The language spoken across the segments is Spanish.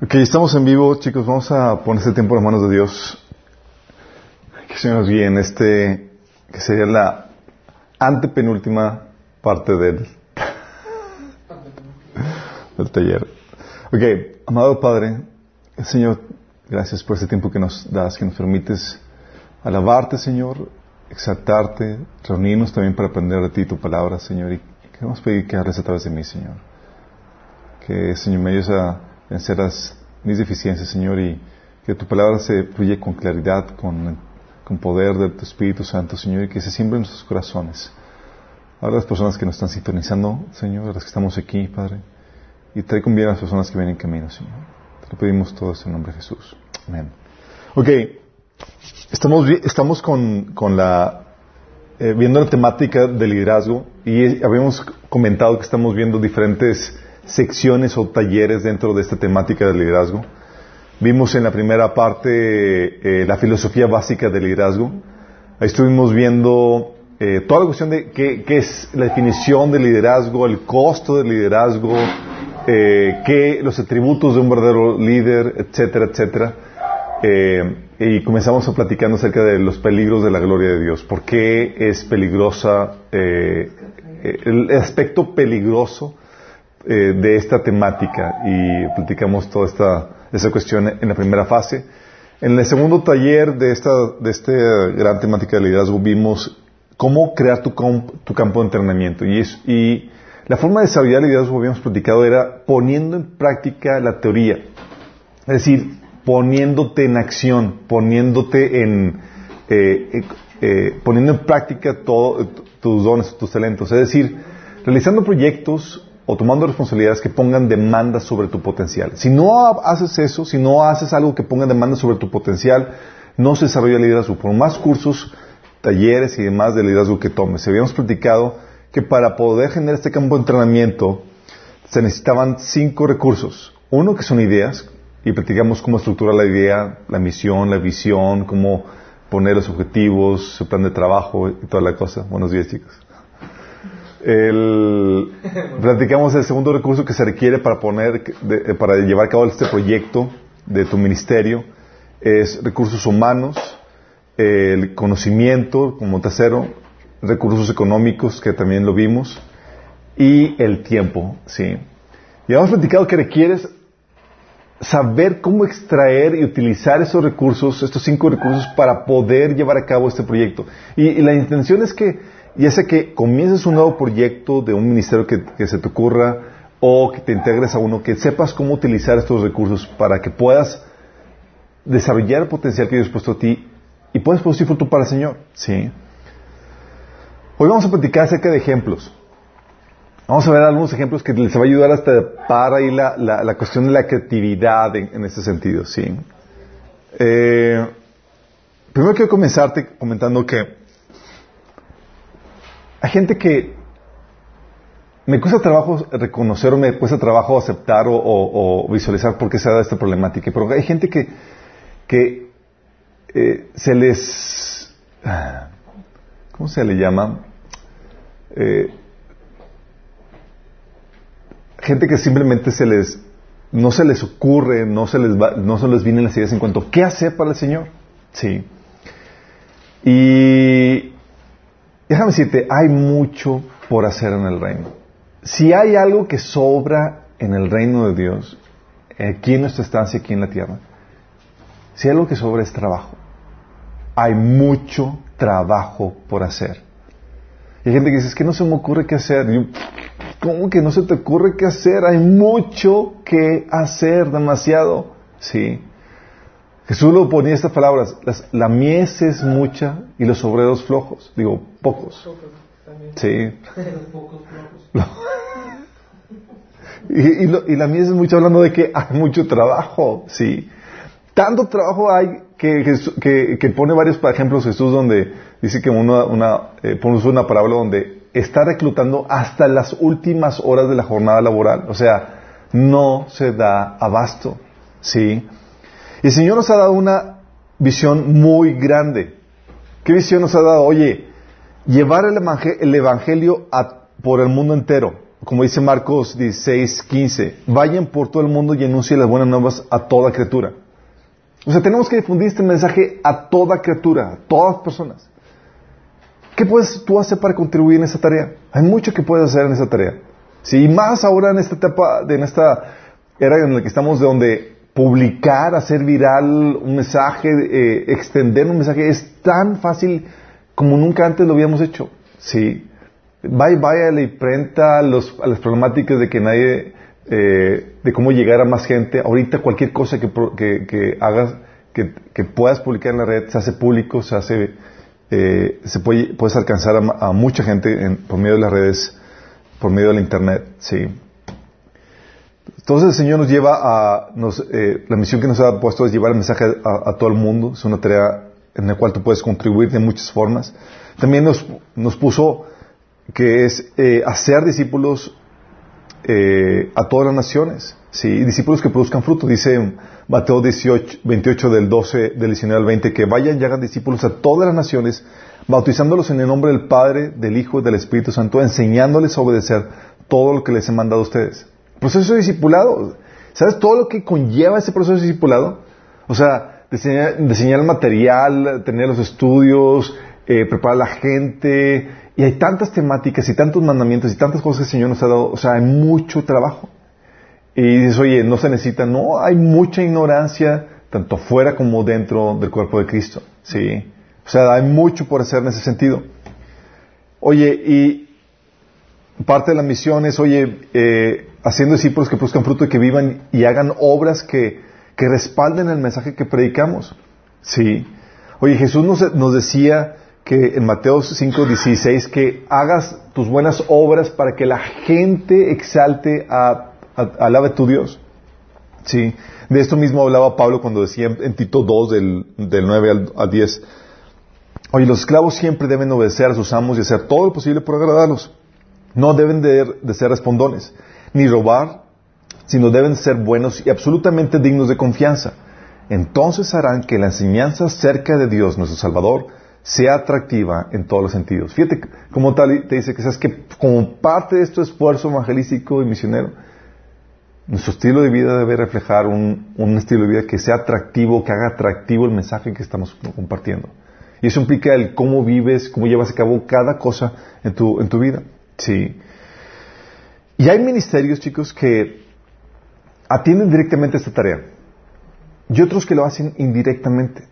Ok, estamos en vivo, chicos. Vamos a poner este tiempo en las manos de Dios. Que se nos guíe en este, que sería la antepenúltima parte del, del taller. Ok, amado Padre, Señor, gracias por este tiempo que nos das, que nos permites alabarte, Señor, exaltarte, reunirnos también para aprender de ti tu palabra, Señor. Y queremos pedir que hables a través de mí, Señor. Que, Señor, me ayudes a vencer las, mis deficiencias, Señor, y que tu palabra se fluye con claridad, con, con poder de tu Espíritu Santo, Señor, y que se siembre en nuestros corazones. Ahora las personas que nos están sintonizando, Señor, las que estamos aquí, Padre, y trae con bien a las personas que vienen en camino, Señor. Te lo pedimos todo en nombre de Jesús. Amén. Ok. Estamos, estamos con, con la, eh, viendo la temática del liderazgo y habíamos comentado que estamos viendo diferentes secciones o talleres dentro de esta temática del liderazgo. Vimos en la primera parte eh, la filosofía básica del liderazgo. Ahí estuvimos viendo eh, toda la cuestión de qué, qué, es la definición del liderazgo, el costo del liderazgo, eh, qué, los atributos de un verdadero líder, etcétera, etcétera. Eh, y comenzamos a platicando acerca de los peligros de la gloria de Dios. ¿Por qué es peligrosa, eh, el aspecto peligroso eh, de esta temática? Y platicamos toda esta, esta cuestión en la primera fase. En el segundo taller de esta, de esta gran temática de liderazgo vimos cómo crear tu, tu campo de entrenamiento. Y, es, y la forma de desarrollar el liderazgo, habíamos platicado, era poniendo en práctica la teoría. Es decir, poniéndote en acción, poniéndote en, eh, eh, poniendo en práctica todos tus dones, tus talentos. Es decir, realizando proyectos o tomando responsabilidades que pongan demanda sobre tu potencial. Si no haces eso, si no haces algo que ponga demanda sobre tu potencial, no se desarrolla el liderazgo. Por más cursos, talleres y demás de liderazgo que tomes. Habíamos platicado que para poder generar este campo de entrenamiento se necesitaban cinco recursos. Uno que son ideas, y platicamos cómo estructurar la idea, la misión, la visión, cómo poner los objetivos, su plan de trabajo y toda la cosa. Buenos días, chicos. El, platicamos el segundo recurso que se requiere para poner, de, para llevar a cabo este proyecto de tu ministerio, es recursos humanos, el conocimiento como tercero, recursos económicos, que también lo vimos, y el tiempo, ¿sí? Y hemos platicado que requieres saber cómo extraer y utilizar esos recursos, estos cinco recursos, para poder llevar a cabo este proyecto. Y, y la intención es que, ya sea que comiences un nuevo proyecto de un ministerio que, se te ocurra, o que te integres a uno, que sepas cómo utilizar estos recursos para que puedas desarrollar el potencial que Dios ha puesto a ti y puedas producir fruto para el Señor. ¿sí? Hoy vamos a platicar acerca de ejemplos. Vamos a ver algunos ejemplos que les va a ayudar hasta para ahí la, la, la cuestión de la creatividad en, en este sentido, ¿sí? Eh, primero quiero comenzarte comentando que hay gente que me cuesta trabajo reconocer o me cuesta trabajo aceptar o, visualizar por qué se da esta problemática, pero hay gente que, que eh, se les... ¿Cómo se le llama? Eh, gente que simplemente se les no se les ocurre, no se les no se les vienen las ideas en cuanto a qué hacer para el Señor. Sí. Y déjame decirte, hay mucho por hacer en el reino. Si hay algo que sobra en el reino de Dios, aquí en nuestra estancia, aquí en la tierra, si hay algo que sobra es trabajo. Hay mucho trabajo por hacer. Y hay gente que dice, es que no se me ocurre qué hacer. Y ¿Cómo que no se te ocurre qué hacer? Hay mucho que hacer, demasiado. Sí. Jesús lo ponía estas palabras, las, la mies es mucha y los obreros flojos. Digo, pocos. Sí. y, y, lo, y, la mies es mucha hablando de que hay mucho trabajo. Sí. Tanto trabajo hay que, que, que pone varios ejemplos Jesús donde dice que una, una, eh, pone una parábola donde está reclutando hasta las últimas horas de la jornada laboral. O sea, no se da abasto. ¿Sí? Y el Señor nos ha dado una visión muy grande. ¿Qué visión nos ha dado? Oye, llevar el evangelio, por el mundo entero. como dice Marcos 16, 15, vayan por todo el mundo y anuncien las buenas nuevas a toda criatura. O sea, tenemos que difundir este mensaje a toda criatura, a todas personas. ¿Qué puedes tú hacer para contribuir en esa tarea? Hay mucho que puedes hacer en esa tarea. Sí, y más ahora en esta etapa, en esta era en la que estamos, de donde publicar, hacer viral un mensaje, eh, extender un mensaje, es tan fácil como nunca antes lo habíamos hecho. Sí. Vaya, vaya la imprenta, los, a las problemáticas de que nadie, eh, de cómo llegar a más gente. Ahorita cualquier cosa que, que, hagas, que, puedas publicar en la red, se hace público, se hace, eh, se puede, puedes alcanzar a, mucha gente por medio de las redes, por medio de internet, sí. Entonces el Señor nos lleva a, nos, eh, la misión que nos ha puesto es llevar el mensaje a, todo el mundo. Es una tarea en la cual tú puedes contribuir de muchas formas. También nos, nos puso que es eh, hacer discípulos eh, a todas las naciones, ¿sí? discípulos que produzcan fruto. Dice Mateo 18, 28 del 12, del 19 al 20, que vayan y hagan discípulos a todas las naciones, bautizándolos en el nombre del Padre, del Hijo y del Espíritu Santo, enseñándoles a obedecer todo lo que les he mandado a ustedes. Proceso de discipulado. ¿Sabes todo lo que conlleva ese proceso de discipulado? O sea, diseñar, el material, tener los estudios, eh, preparar a la gente, y hay tantas temáticas y tantos mandamientos y tantas cosas que el Señor nos ha dado. O sea, hay mucho trabajo. Y dices, oye, no se necesita. No, hay mucha ignorancia, tanto fuera como dentro del cuerpo de Cristo. Sí. O sea, hay mucho por hacer en ese sentido. Oye, y parte de la misión es, oye, eh, haciendo discípulos que produzcan fruto y que vivan y hagan obras que, que respalden el mensaje que predicamos. Sí. Oye, Jesús nos, nos decía que en Mateo 5:16 que hagas tus buenas obras para que la gente exalte a, alabe tu Dios. Sí, de esto mismo hablaba Pablo cuando decía en Tito 2 del, del 9 al, 10, oye, los esclavos siempre deben obedecer a sus amos y hacer todo lo posible por agradarlos. No deben de, de ser respondones, ni robar, sino deben ser buenos y absolutamente dignos de confianza. Entonces harán que la enseñanza acerca de Dios, nuestro Salvador, sea atractiva en todos los sentidos. Fíjate como tal te dice que sabes que como parte de este esfuerzo evangelístico y misionero, nuestro estilo de vida debe reflejar un, estilo de vida que sea atractivo, que haga atractivo el mensaje que estamos compartiendo. Y eso implica el cómo vives, cómo llevas a cabo cada cosa en tu, en tu vida. Sí. Y hay ministerios, chicos, que atienden directamente esta tarea. Y otros que lo hacen indirectamente.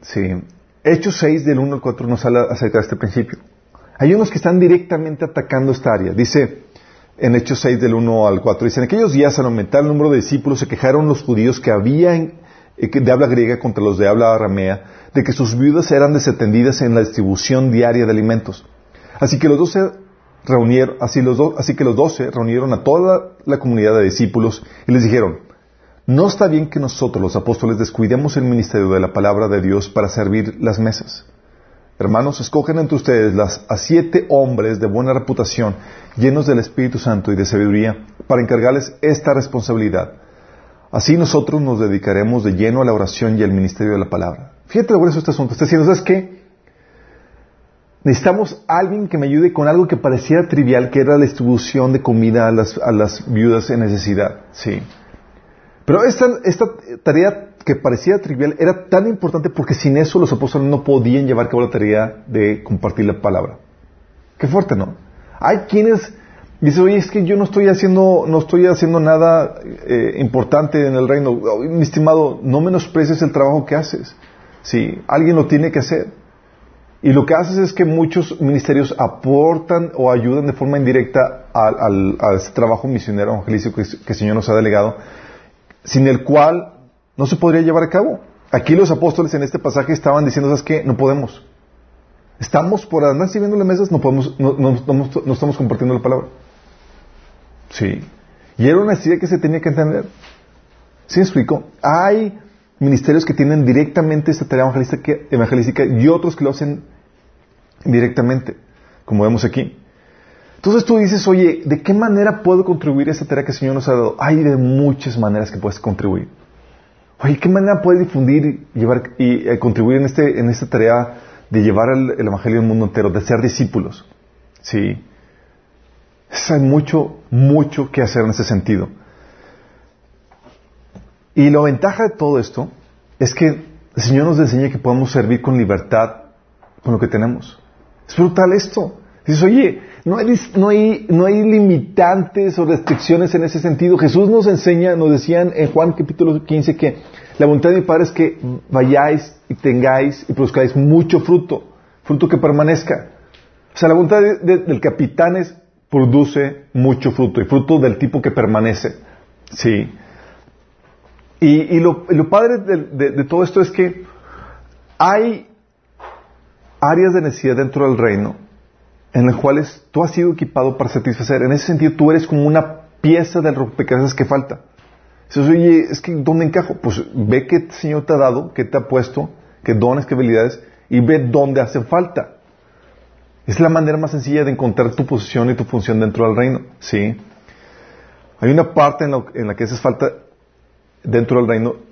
Sí. Hechos 6 del 1 al 4 nos habla acerca de este principio. Hay unos que están directamente atacando esta área. Dice en Hechos 6 del 1 al 4, dice, en aquellos días al aumentar el número de discípulos se quejaron los judíos que habían eh, de habla griega contra los de habla aramea de que sus viudas eran desatendidas en la distribución diaria de alimentos. Así que los doce reunieron, así, los así que los doce reunieron a toda la comunidad de discípulos y les dijeron, no está bien que nosotros los apóstoles descuidemos el ministerio de la palabra de Dios para servir las mesas. Hermanos, escogen entre ustedes las, a siete hombres de buena reputación, llenos del Espíritu Santo y de sabiduría, para encargarles esta responsabilidad. Así nosotros nos dedicaremos de lleno a la oración y al ministerio de la palabra. Fíjate lo eso este asunto. Está diciendo, ¿sabes qué? Necesitamos alguien que me ayude con algo que pareciera trivial, que era la distribución de comida a las, a las viudas en necesidad. Sí. Pero esta, esta tarea que parecía trivial era tan importante porque sin eso los apóstoles no podían llevar a cabo la tarea de compartir la palabra. Qué fuerte, ¿no? Hay quienes dicen, oye, es que yo no estoy haciendo, no estoy haciendo nada eh, importante en el reino. mi estimado, no menosprecies el trabajo que haces. Sí, alguien lo tiene que hacer. Y lo que haces es que muchos ministerios aportan o ayudan de forma indirecta al, a ese trabajo misionero evangelístico que, el Señor nos ha delegado sin el cual no se podría llevar a cabo. Aquí los apóstoles en este pasaje estaban diciendo, ¿sabes qué? No podemos. Estamos por andar sirviendo las mesas, no podemos, no, no, estamos compartiendo la palabra. Sí. Y era una necesidad que se tenía que entender. ¿Sí explico? Hay ministerios que tienen directamente esta tarea evangelística y otros que lo hacen directamente, como vemos aquí. Entonces tú dices, oye, ¿de qué manera puedo contribuir a esta tarea que el Señor nos ha dado? Hay de muchas maneras que puedes contribuir. Oye, ¿qué manera puedes difundir llevar, y eh, contribuir en, este, en esta tarea de llevar el, Evangelio al mundo entero, de ser discípulos? Sí. hay mucho, mucho que hacer en ese sentido. Y la ventaja de todo esto es que el Señor nos enseña que podemos servir con libertad con lo que tenemos. Es brutal esto. Dices, oye, no hay, no, hay, no hay limitantes o restricciones en ese sentido. Jesús nos enseña, nos decían en Juan capítulo 15 que la voluntad de mi Padre es que vayáis y tengáis y produzcáis mucho fruto, fruto que permanezca. O sea, la voluntad del capitán es produce mucho fruto y fruto del tipo que permanece. Sí. Y, lo, padre de, todo esto es que hay áreas de necesidad dentro del reino en las cuales tú has sido equipado para satisfacer. En ese sentido, tú eres como una pieza del rompecabezas que falta. Dices, oye, es que ¿dónde encajo? Pues ve qué el Señor te ha dado, qué te ha puesto, qué dones, qué habilidades, y ve dónde hacen falta. Es la manera más sencilla de encontrar tu posición y tu función dentro del reino. ¿sí? Hay una parte en, en la que haces falta dentro del reino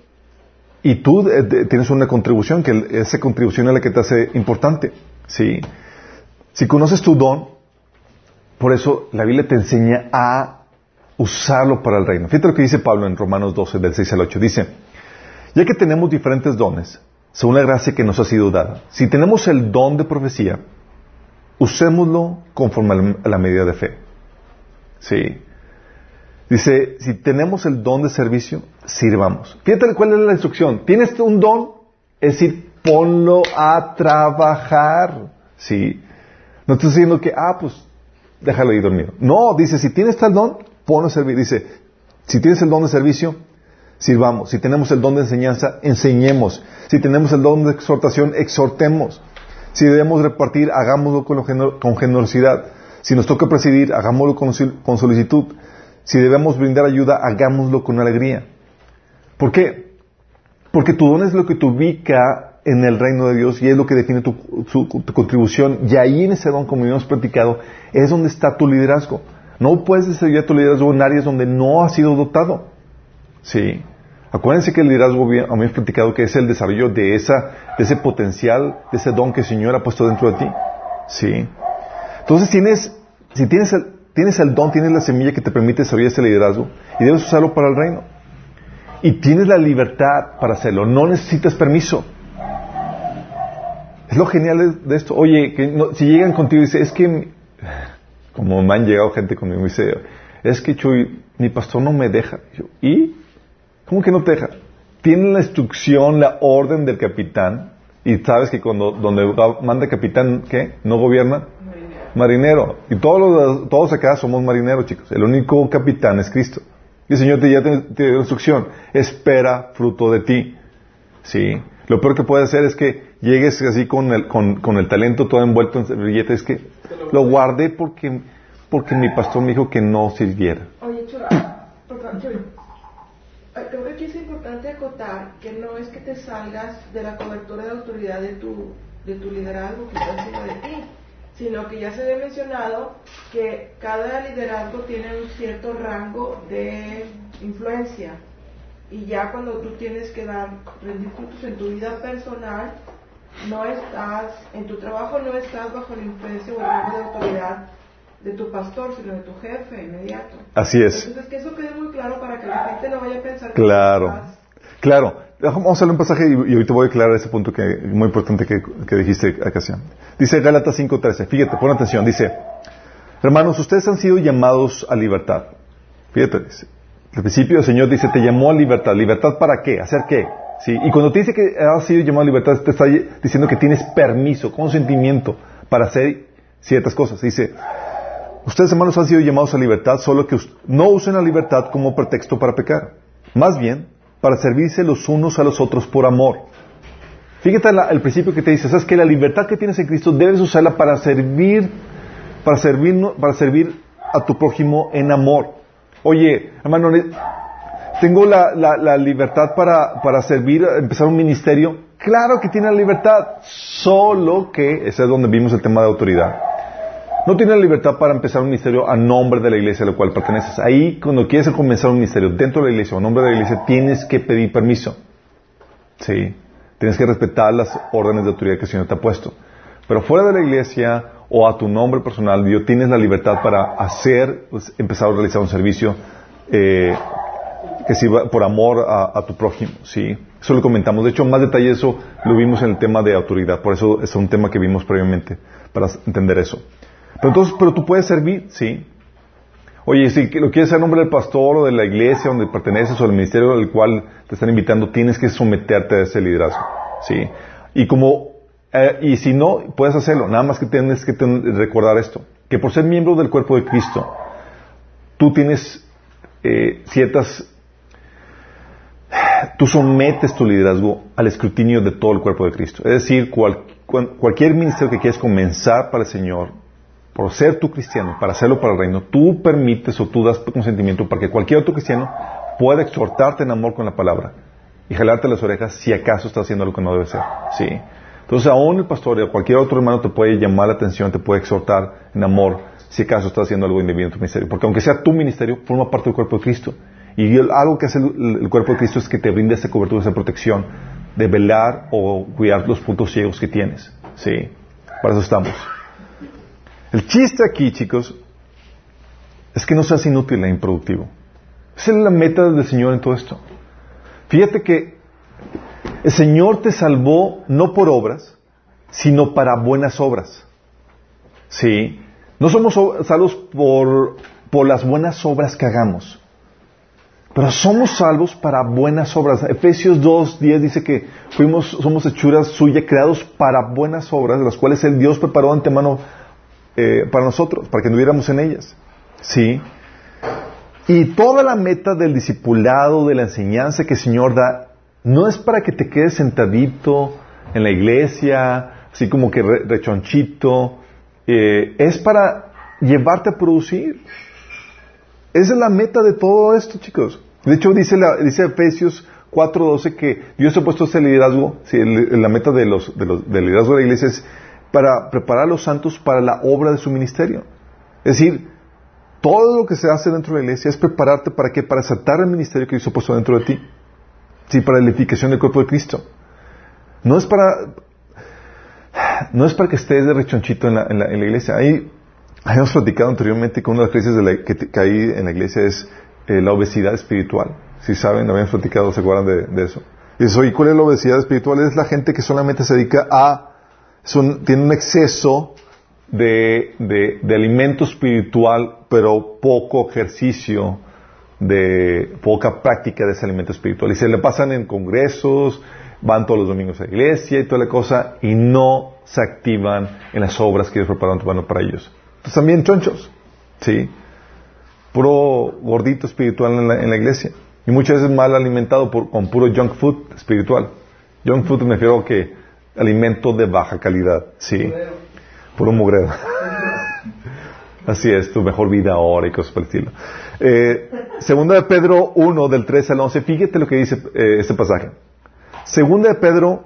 y tú eh, tienes una contribución, que esa contribución es la que te hace importante. ¿sí? Si conoces tu don, por eso la Biblia te enseña a usarlo para el reino. Fíjate lo que dice Pablo en Romanos 12, del 6 al 8. Dice, ya que tenemos diferentes dones, según la gracia que nos ha sido dada, si tenemos el don de profecía, usémoslo conforme a la medida de fe. Sí. Dice, si tenemos el don de servicio, sirvamos. Fíjate cuál es la instrucción. Tienes un don, es decir, ponlo a trabajar. Sí. No estoy diciendo que, ah, pues, déjalo ahí dormido. No, dice, si tienes tal don, ponlo a servir. Dice, si tienes el don de servicio, sirvamos. Si tenemos el don de enseñanza, enseñemos. Si tenemos el don de exhortación, exhortemos. Si debemos repartir, hagámoslo con, generosidad. Si nos toca presidir, hagámoslo con, solicitud. Si debemos brindar ayuda, hagámoslo con alegría. ¿Por qué? Porque tu don es lo que te ubica en el reino de Dios y es lo que define tu, contribución. Y ahí en ese don, como hemos platicado, es donde está tu liderazgo. No puedes desarrollar tu liderazgo en áreas donde no has sido dotado. Sí. Acuérdense que el liderazgo, me platicado que es el desarrollo de, esa, de ese potencial, de ese don que el Señor ha puesto dentro de ti. ¿Sí? Entonces tienes, si tienes el, tienes el don, tienes la semilla que te permite desarrollar ese liderazgo y debes usarlo para el reino. Y tienes la libertad para hacerlo, no necesitas permiso. Es lo genial de, esto. Oye, que si llegan contigo y dicen, es que, como me han llegado gente conmigo y dice, es que Chuy, mi pastor no me deja. ¿Y? ¿Cómo que no te deja? Tiene la instrucción, la orden del capitán, y sabes que cuando donde manda capitán, ¿qué? ¿No gobierna? Marinero. Y todos, los, todos acá somos marineros, chicos. El único capitán es Cristo. Y el Señor te ya tiene la instrucción. Espera fruto de ti. Sí. Lo peor que puede hacer es que llegues así con el, con, con el talento todo envuelto en billetes. Es que lo guardé porque, porque mi pastor me dijo que no sirviera. Oye, creo que aquí es importante acotar que no es que te salgas de la cobertura de autoridad de tu, de tu liderazgo que está encima de ti, sino que ya se había mencionado que cada liderazgo tiene un cierto rango de influencia y ya cuando tú tienes que dar rendir frutos en tu vida personal, no estás, en tu trabajo no estás bajo la influencia o el rango de autoridad de tu pastor, sino de tu jefe inmediato. Así es. Entonces, que eso quede muy claro para que la gente no vaya a pensar que Claro, claro. Vamos a hacer un pasaje y, ahorita voy a aclarar ese punto que muy importante que, que dijiste, Acacia. Dice Gálatas 5.13, fíjate, pon atención, dice, hermanos, ustedes han sido llamados a libertad. Fíjate, dice, al principio el Señor dice, te llamó a libertad. ¿Libertad para qué? ¿Hacer qué? ¿Sí? Y cuando te dice que has sido llamado a libertad, te está diciendo que tienes permiso, consentimiento para hacer ciertas cosas. Dice, Ustedes, hermanos, han sido llamados a libertad, solo que no usen la libertad como pretexto para pecar. Más bien, para servirse los unos a los otros por amor. Fíjate el principio que te dice, sabes que la libertad que tienes en Cristo debes usarla para servir, para servir, para servir a tu prójimo en amor. Oye, hermano, tengo la, libertad para, para servir, empezar un ministerio. Claro que tiene la libertad, solo que, ese es donde vimos el tema de autoridad no tienes libertad para empezar un ministerio a nombre de la iglesia a la cual perteneces. Ahí, cuando quieres comenzar un ministerio dentro de la iglesia o a nombre de la iglesia, tienes que pedir permiso. Sí. Tienes que respetar las órdenes de autoridad que el Señor te ha puesto. Pero fuera de la iglesia o a tu nombre personal, Dios tienes la libertad para hacer, pues, empezar a realizar un servicio eh, que sirva por amor a, tu prójimo, ¿sí? Eso lo comentamos. De hecho, más detalle eso lo vimos en el tema de autoridad. Por eso es un tema que vimos previamente, para entender eso. Pero entonces, pero tú puedes servir, ¿sí? Oye, si lo quieres hacer en nombre del pastor o de la iglesia donde perteneces o del ministerio al cual te están invitando, tienes que someterte a ese liderazgo, ¿sí? Y como, eh, y si no, puedes hacerlo. Nada más que tienes que recordar esto, que por ser miembro del cuerpo de Cristo, tú tienes eh, ciertas tú sometes tu liderazgo al escrutinio de todo el cuerpo de Cristo. Es decir, cualquier ministerio que quieras comenzar para el Señor, por ser tú cristiano, para hacerlo para el reino, tú permites o tú das consentimiento para que cualquier otro cristiano pueda exhortarte en amor con la palabra y jalarte las orejas si acaso está haciendo algo que no debe ser. ¿sí? Entonces, aún el pastor o cualquier otro hermano te puede llamar la atención, te puede exhortar en amor si acaso está haciendo algo indebido en tu ministerio. Porque aunque sea tu ministerio, forma parte del cuerpo de Cristo. Y algo que hace el, cuerpo de Cristo es que te brinda esa cobertura, esa protección de velar o cuidar los puntos ciegos que tienes. Sí, para eso estamos. El chiste aquí, chicos, es que no seas inútil e improductivo. Esa es la meta del Señor en todo esto. Fíjate que el Señor te salvó no por obras, sino para buenas obras. Sí. No somos salvos por, por las buenas obras que hagamos. Pero somos salvos para buenas obras. Efesios 2, 10 dice que fuimos, somos hechuras suyas, creados para buenas obras, las cuales el Dios preparó antemano eh, para nosotros, para que anduviéramos en ellas. ¿Sí? Y toda la meta del discipulado, de la enseñanza que el Señor da, no es para que te quedes sentadito en la iglesia, así como que rechonchito, eh, es para llevarte a producir. Esa es la meta de todo esto, chicos. De hecho, dice, la, dice Efesios 4.12 que Dios ha puesto ese liderazgo, la meta de los, de los, del liderazgo de la iglesia es para preparar a los santos para la obra de su ministerio. Es decir, todo lo que se hace dentro de la iglesia es prepararte para que para aceptar el ministerio que Dios ha puesto dentro de ti. Sí, para la edificación del cuerpo de Cristo. No es para no es para que estés de rechonchito en la, en la, iglesia. Ahí hemos platicado anteriormente que una de las crisis que, hay en la iglesia es eh, la obesidad espiritual. Si saben, habíamos platicado, ¿se acuerdan de, eso? Y eso, ¿y cuál es la obesidad espiritual? Es la gente que solamente se dedica a, tiene un exceso de, de, alimento espiritual, pero poco ejercicio, de poca práctica de ese alimento espiritual. Y se le pasan en congresos, van todos los domingos a la iglesia y toda la cosa, y no se activan en las obras que Dios preparó para ellos. Entonces también chonchos, ¿sí? puro gordito espiritual en la, iglesia. Y muchas veces mal alimentado por, con puro junk food espiritual. Junk food me refiero a que alimento de baja calidad. Sí. Puro mugrero. Así es, tu mejor vida ahora y cosas por el estilo. Eh, segunda de Pedro 1, del 13 al 11. Fíjate lo que dice eh, este pasaje. Segunda de Pedro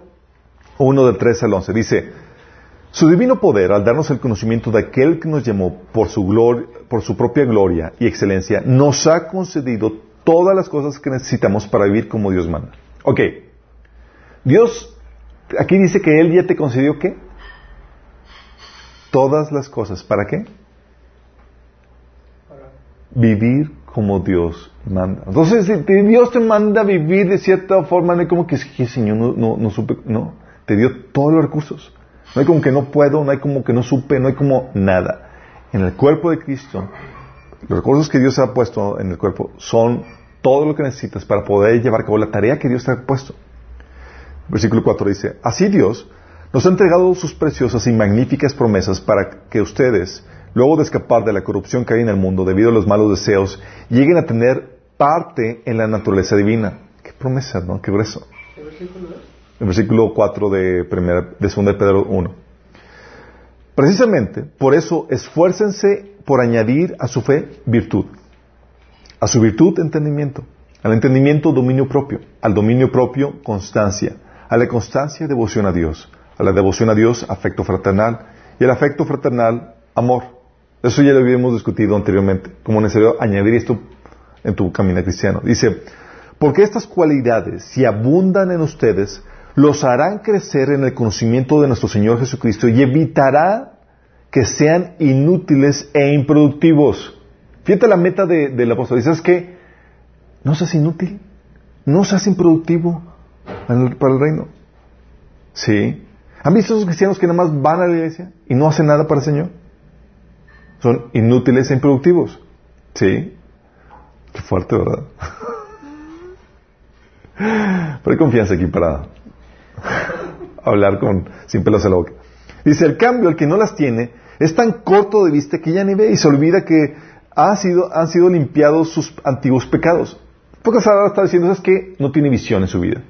1, del 13 al 11. Dice, su divino poder, al darnos el conocimiento de aquel que nos llamó por su, gloria, por su propia gloria y excelencia, nos ha concedido todas las cosas que necesitamos para vivir como Dios manda. Ok, Dios, aquí dice que Él ya te concedió qué? Todas las cosas. ¿Para qué? Vivir como Dios manda. Entonces, si Dios te manda a vivir de cierta forma, no hay como que, Señor, no, no, no supe, no, te dio todos los recursos. No hay como que no puedo, no hay como que no supe, no hay como nada. En el cuerpo de Cristo, los recursos que Dios ha puesto en el cuerpo son todo lo que necesitas para poder llevar a cabo la tarea que Dios te ha puesto. Versículo 4 dice, así Dios nos ha entregado sus preciosas y magníficas promesas para que ustedes, luego de escapar de la corrupción que hay en el mundo debido a los malos deseos, lleguen a tener parte en la naturaleza divina. Qué promesa, ¿no? Qué grueso el versículo 4 de, primera, de 2 de Pedro 1. Precisamente, por eso, esfuércense por añadir a su fe virtud. A su virtud, entendimiento. Al entendimiento, dominio propio. Al dominio propio, constancia. A la constancia, devoción a Dios. A la devoción a Dios, afecto fraternal. Y al afecto fraternal, amor. Eso ya lo habíamos discutido anteriormente. Como necesario añadir esto en tu camino cristiano. Dice, porque estas cualidades, si abundan en ustedes, los harán crecer en el conocimiento de nuestro Señor Jesucristo y evitará que sean inútiles e improductivos. Fíjate la meta de, del apóstol. ¿Sabes qué? No seas inútil. No seas improductivo para el reino. ¿Sí? ¿Han visto esos cristianos que nada más van a la iglesia y no hacen nada para el Señor? Son inútiles e improductivos. ¿Sí? Qué fuerte, ¿verdad? Pero hay confianza aquí para hablar con sin pelos en la boca. Dice, el cambio, el que no las tiene, es tan corto de vista que ya ni ve y se olvida que ha sido, han sido limpiados sus antiguos pecados. Porque ahora está diciendo, es que no tiene visión en su vida.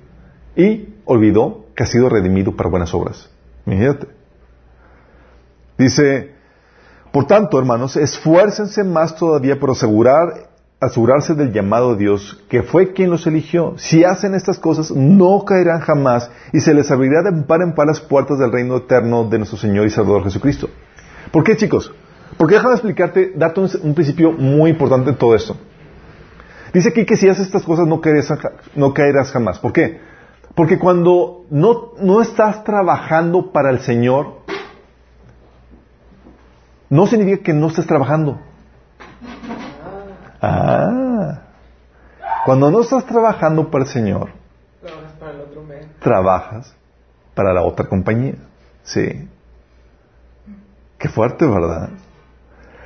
Y olvidó que ha sido redimido para buenas obras. Imagínate. Dice, por tanto, hermanos, esfuércense más todavía por asegurar asegurarse del llamado de Dios, que fue quien los eligió. Si hacen estas cosas, no caerán jamás y se les abrirá de par en par las puertas del reino eterno de nuestro Señor y Salvador Jesucristo. ¿Por qué, chicos? Porque déjame explicarte, darte un, principio muy importante en todo esto. Dice aquí que si haces estas cosas no caerás, no caerás jamás. ¿Por qué? Porque cuando no, no estás trabajando para el Señor, no significa que no estés trabajando. Ah. Cuando no estás trabajando para el Señor, trabajas para el otro Trabajas para la otra compañía. Sí. Qué fuerte, ¿verdad?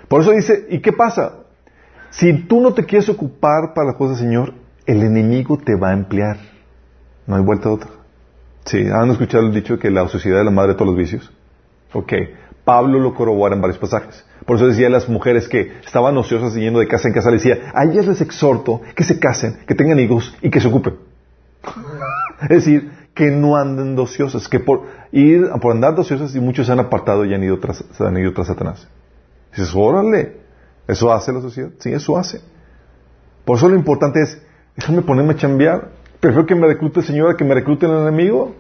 Por eso dice, ¿y qué pasa? Si tú no te quieres ocupar para las cosas del Señor, el enemigo te va a emplear. No hay vuelta a otra. Sí, ¿han escuchado el dicho que la ociosidad es la madre de todos los vicios? Ok. Pablo lo corrobora en varios pasajes. Por eso decía a las mujeres que estaban ociosas yendo de casa en casa, le decía, a ellas les exhorto que se casen, que tengan hijos y que se ocupen. es decir, que no anden ociosas, que por ir, por andar ociosas y muchos se han apartado y han ido tras, se han ido tras Satanás. dices, órale, ¿eso hace la sociedad? Sí, eso hace. Por eso lo importante es, déjame ponerme a chambear. Prefiero que me reclute el Señor a que me reclute el enemigo.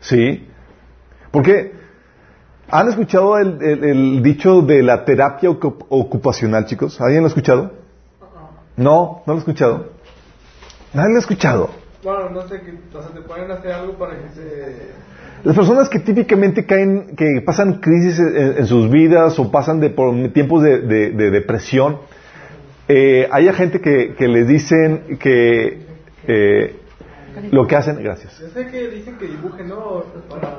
Sí. Porque ¿Han escuchado el, dicho de la terapia ocupacional, chicos? ¿Alguien lo ha escuchado? No, no lo ha escuchado. ¿Nadie lo ha escuchado? Bueno, no sé, que, o sea, te pueden hacer algo para que se... Las personas que típicamente caen, que pasan crisis en, sus vidas o pasan de, por tiempos de, depresión, eh, hay gente que, que les dicen que eh, lo que hacen, gracias. Yo sé que dicen que dibujen, ¿no?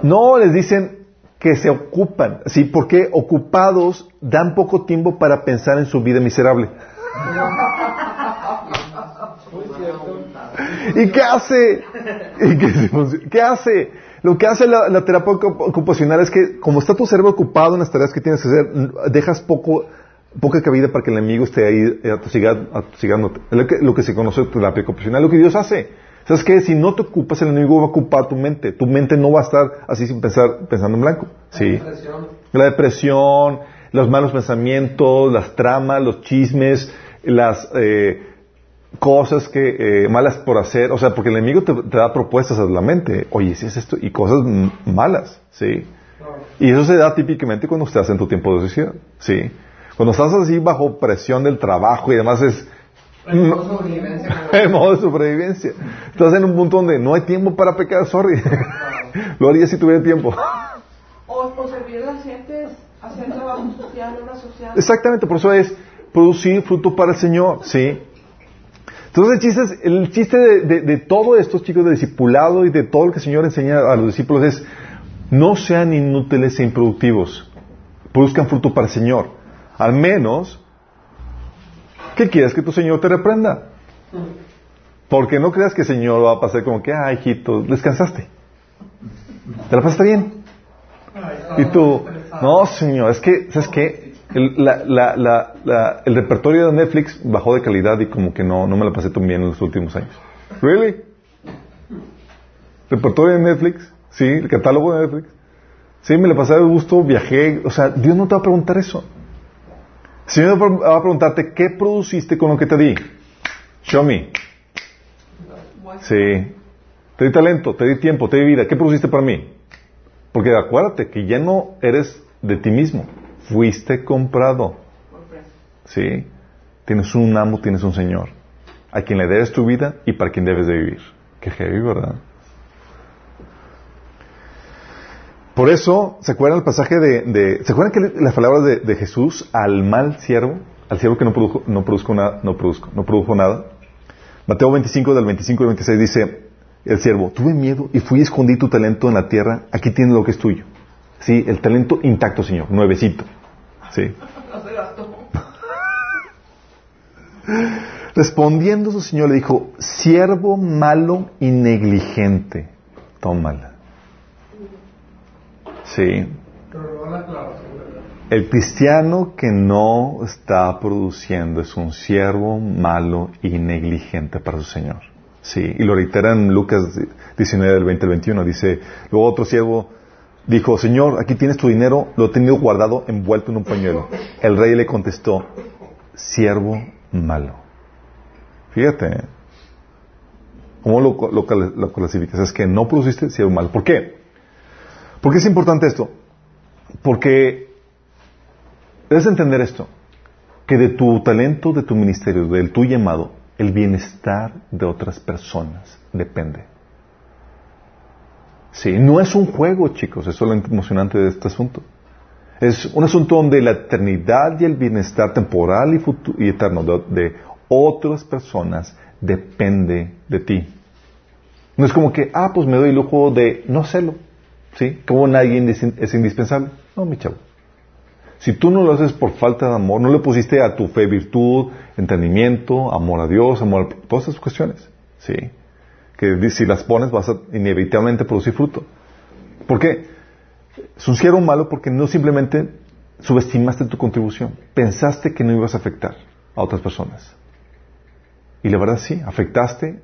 No, les dicen, que se ocupan, ¿sí? Porque ocupados dan poco tiempo para pensar en su vida miserable. ¿Y qué hace? qué, hace? Lo que hace la, terapia ocupacional es que, como está tu cerebro ocupado en las tareas que tienes que hacer, dejas poco, poca cabida para que el enemigo esté ahí atosigándote. Lo que, lo que se conoce terapia ocupacional, lo que Dios hace. ¿Sabes qué? Si no te ocupas, el enemigo va a ocupar tu mente. Tu mente no va a estar así sin pensar, pensando en blanco. Sí. La depresión. La depresión, los malos pensamientos, las tramas, los chismes, las eh, cosas que eh, malas por hacer. O sea, porque el enemigo te, da propuestas a la mente. Oye, si es esto, y cosas malas. Sí. Y eso se da típicamente cuando estás en tu tiempo de decisión. Sí. Cuando estás así bajo presión del trabajo y demás es en modo sobrevivencia. en modo de sobrevivencia. Estás en un punto donde no hay tiempo para pecar, sorry. Lo haría si tuviera tiempo. O, servir a las gentes, hacer trabajo social, obra social. Exactamente, por eso es producir fruto para el Señor, ¿sí? Entonces el chiste, es, el chiste de, de, todos estos chicos de discipulado y de todo lo que el Señor enseña a los discípulos es no sean inútiles e improductivos. Produzcan fruto para el Señor. Al menos ¿Qué quieres que tu Señor te reprenda? Porque no creas que el Señor va a pasar como que, ah, hijito, descansaste. ¿Te la pasaste bien? Y tú, no, Señor, es que, ¿sabes qué? El, el repertorio de Netflix bajó de calidad y como que no, no me la pasé tan bien en los últimos años. ¿Really? ¿Repertorio de Netflix? Sí, el catálogo de Netflix. Sí, me la pasé de gusto, viajé. O sea, Dios no te va a preguntar eso. Señor va a preguntarte, ¿qué produciste con lo que te di? Show me. Sí. Te di talento, te di tiempo, te di vida. ¿Qué produciste para mí? Porque acuérdate que ya no eres de ti mismo. Fuiste comprado. Sí. Tienes un amo, tienes un Señor. A quien le debes tu vida y para quien debes de vivir. Qué heavy, ¿verdad? Por eso, ¿se acuerdan el pasaje de, ¿se acuerdan que las palabras de, Jesús al mal siervo, al siervo que no produjo, no produjo nada, no produjo, no produjo nada? Mateo 25 del 25 al 26 dice el siervo, tuve miedo y fui y escondí tu talento en la tierra, aquí tienes lo que es tuyo. Sí, el talento intacto, Señor, nuevecito. Sí. Respondiendo su Señor le dijo, siervo malo y negligente, tómala. Sí. El cristiano que no está produciendo es un siervo malo y negligente para su Señor. Sí, y lo reitera en Lucas 19 del 20 al 21. Dice, luego otro siervo dijo, Señor, aquí tienes tu dinero, lo he tenido guardado envuelto en un pañuelo. El rey le contestó, siervo malo. Fíjate. ¿cómo lo, lo, lo clasificas? Es que no produciste siervo malo. ¿Por qué? ¿Por qué es importante esto? Porque debes entender esto, que de tu talento, de tu ministerio, del tu llamado, el bienestar de otras personas depende. Sí, no es un juego, chicos, es lo emocionante de este asunto. Es un asunto donde la eternidad y el bienestar temporal y, y eterno de, de, otras personas depende de ti. No es como que, ah, pues me doy el lujo de no hacerlo. ¿Sí? Como nadie es indispensable. No, mi chavo. Si tú no lo haces por falta de amor, no le pusiste a tu fe virtud, entendimiento, amor a Dios, amor a todas esas cuestiones. ¿Sí? Que si las pones vas a inevitablemente producir fruto. ¿Por qué? Siervo malo porque no simplemente subestimaste tu contribución. Pensaste que no ibas a afectar a otras personas. Y la verdad sí, afectaste,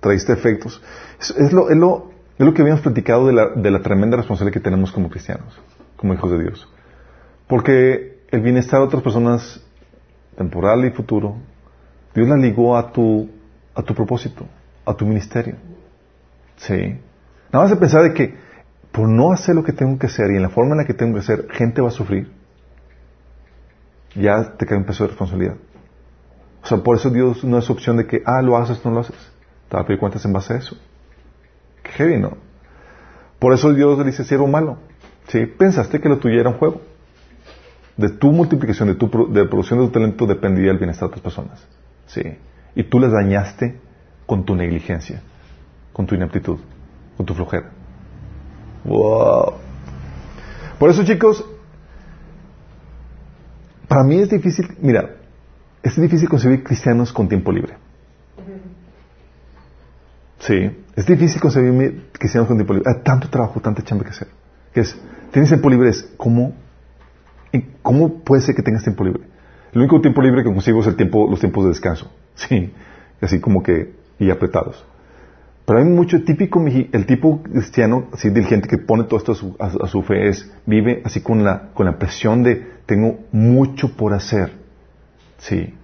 traíste efectos. Es, lo, es, lo, es lo que habíamos platicado de la, tremenda responsabilidad que tenemos como cristianos, como hijos de Dios. Porque el bienestar de otras personas, temporal y futuro, Dios la ligó a tu, a tu propósito, a tu ministerio. Sí. Nada más de pensar de que por no hacer lo que tengo que hacer y en la forma en la que tengo que hacer, gente va a sufrir. Ya te cae un peso de responsabilidad. O sea, por eso Dios no es opción de que, ah, lo haces, no lo haces. Te va a pedir cuentas en base a eso. Qué heavy, ¿no? Por eso Dios le dice, siervo malo. ¿Sí? Pensaste que lo tuyo era un juego. De tu multiplicación, de tu de la producción de tu talento dependía el bienestar de otras personas. ¿Sí? Y tú les dañaste con tu negligencia, con tu ineptitud, con tu flojera. ¡Wow! Por eso, chicos, para mí es difícil, mira, es difícil concebir cristianos con tiempo libre. Sí, es difícil concebir cristianos con tiempo libre. Hay tanto trabajo, tanta chamba que hacer. Que es, tienes tiempo libre, ¿cómo, ¿cómo puede ser que tengas tiempo libre? El único tiempo libre que consigo es el tiempo, los tiempos de descanso. Sí, así como que, y apretados. Pero hay mucho típico, el tipo cristiano, así diligente que pone todo esto a su, a, a su fe es, vive así con la, con la presión de, tengo mucho por hacer. Sí,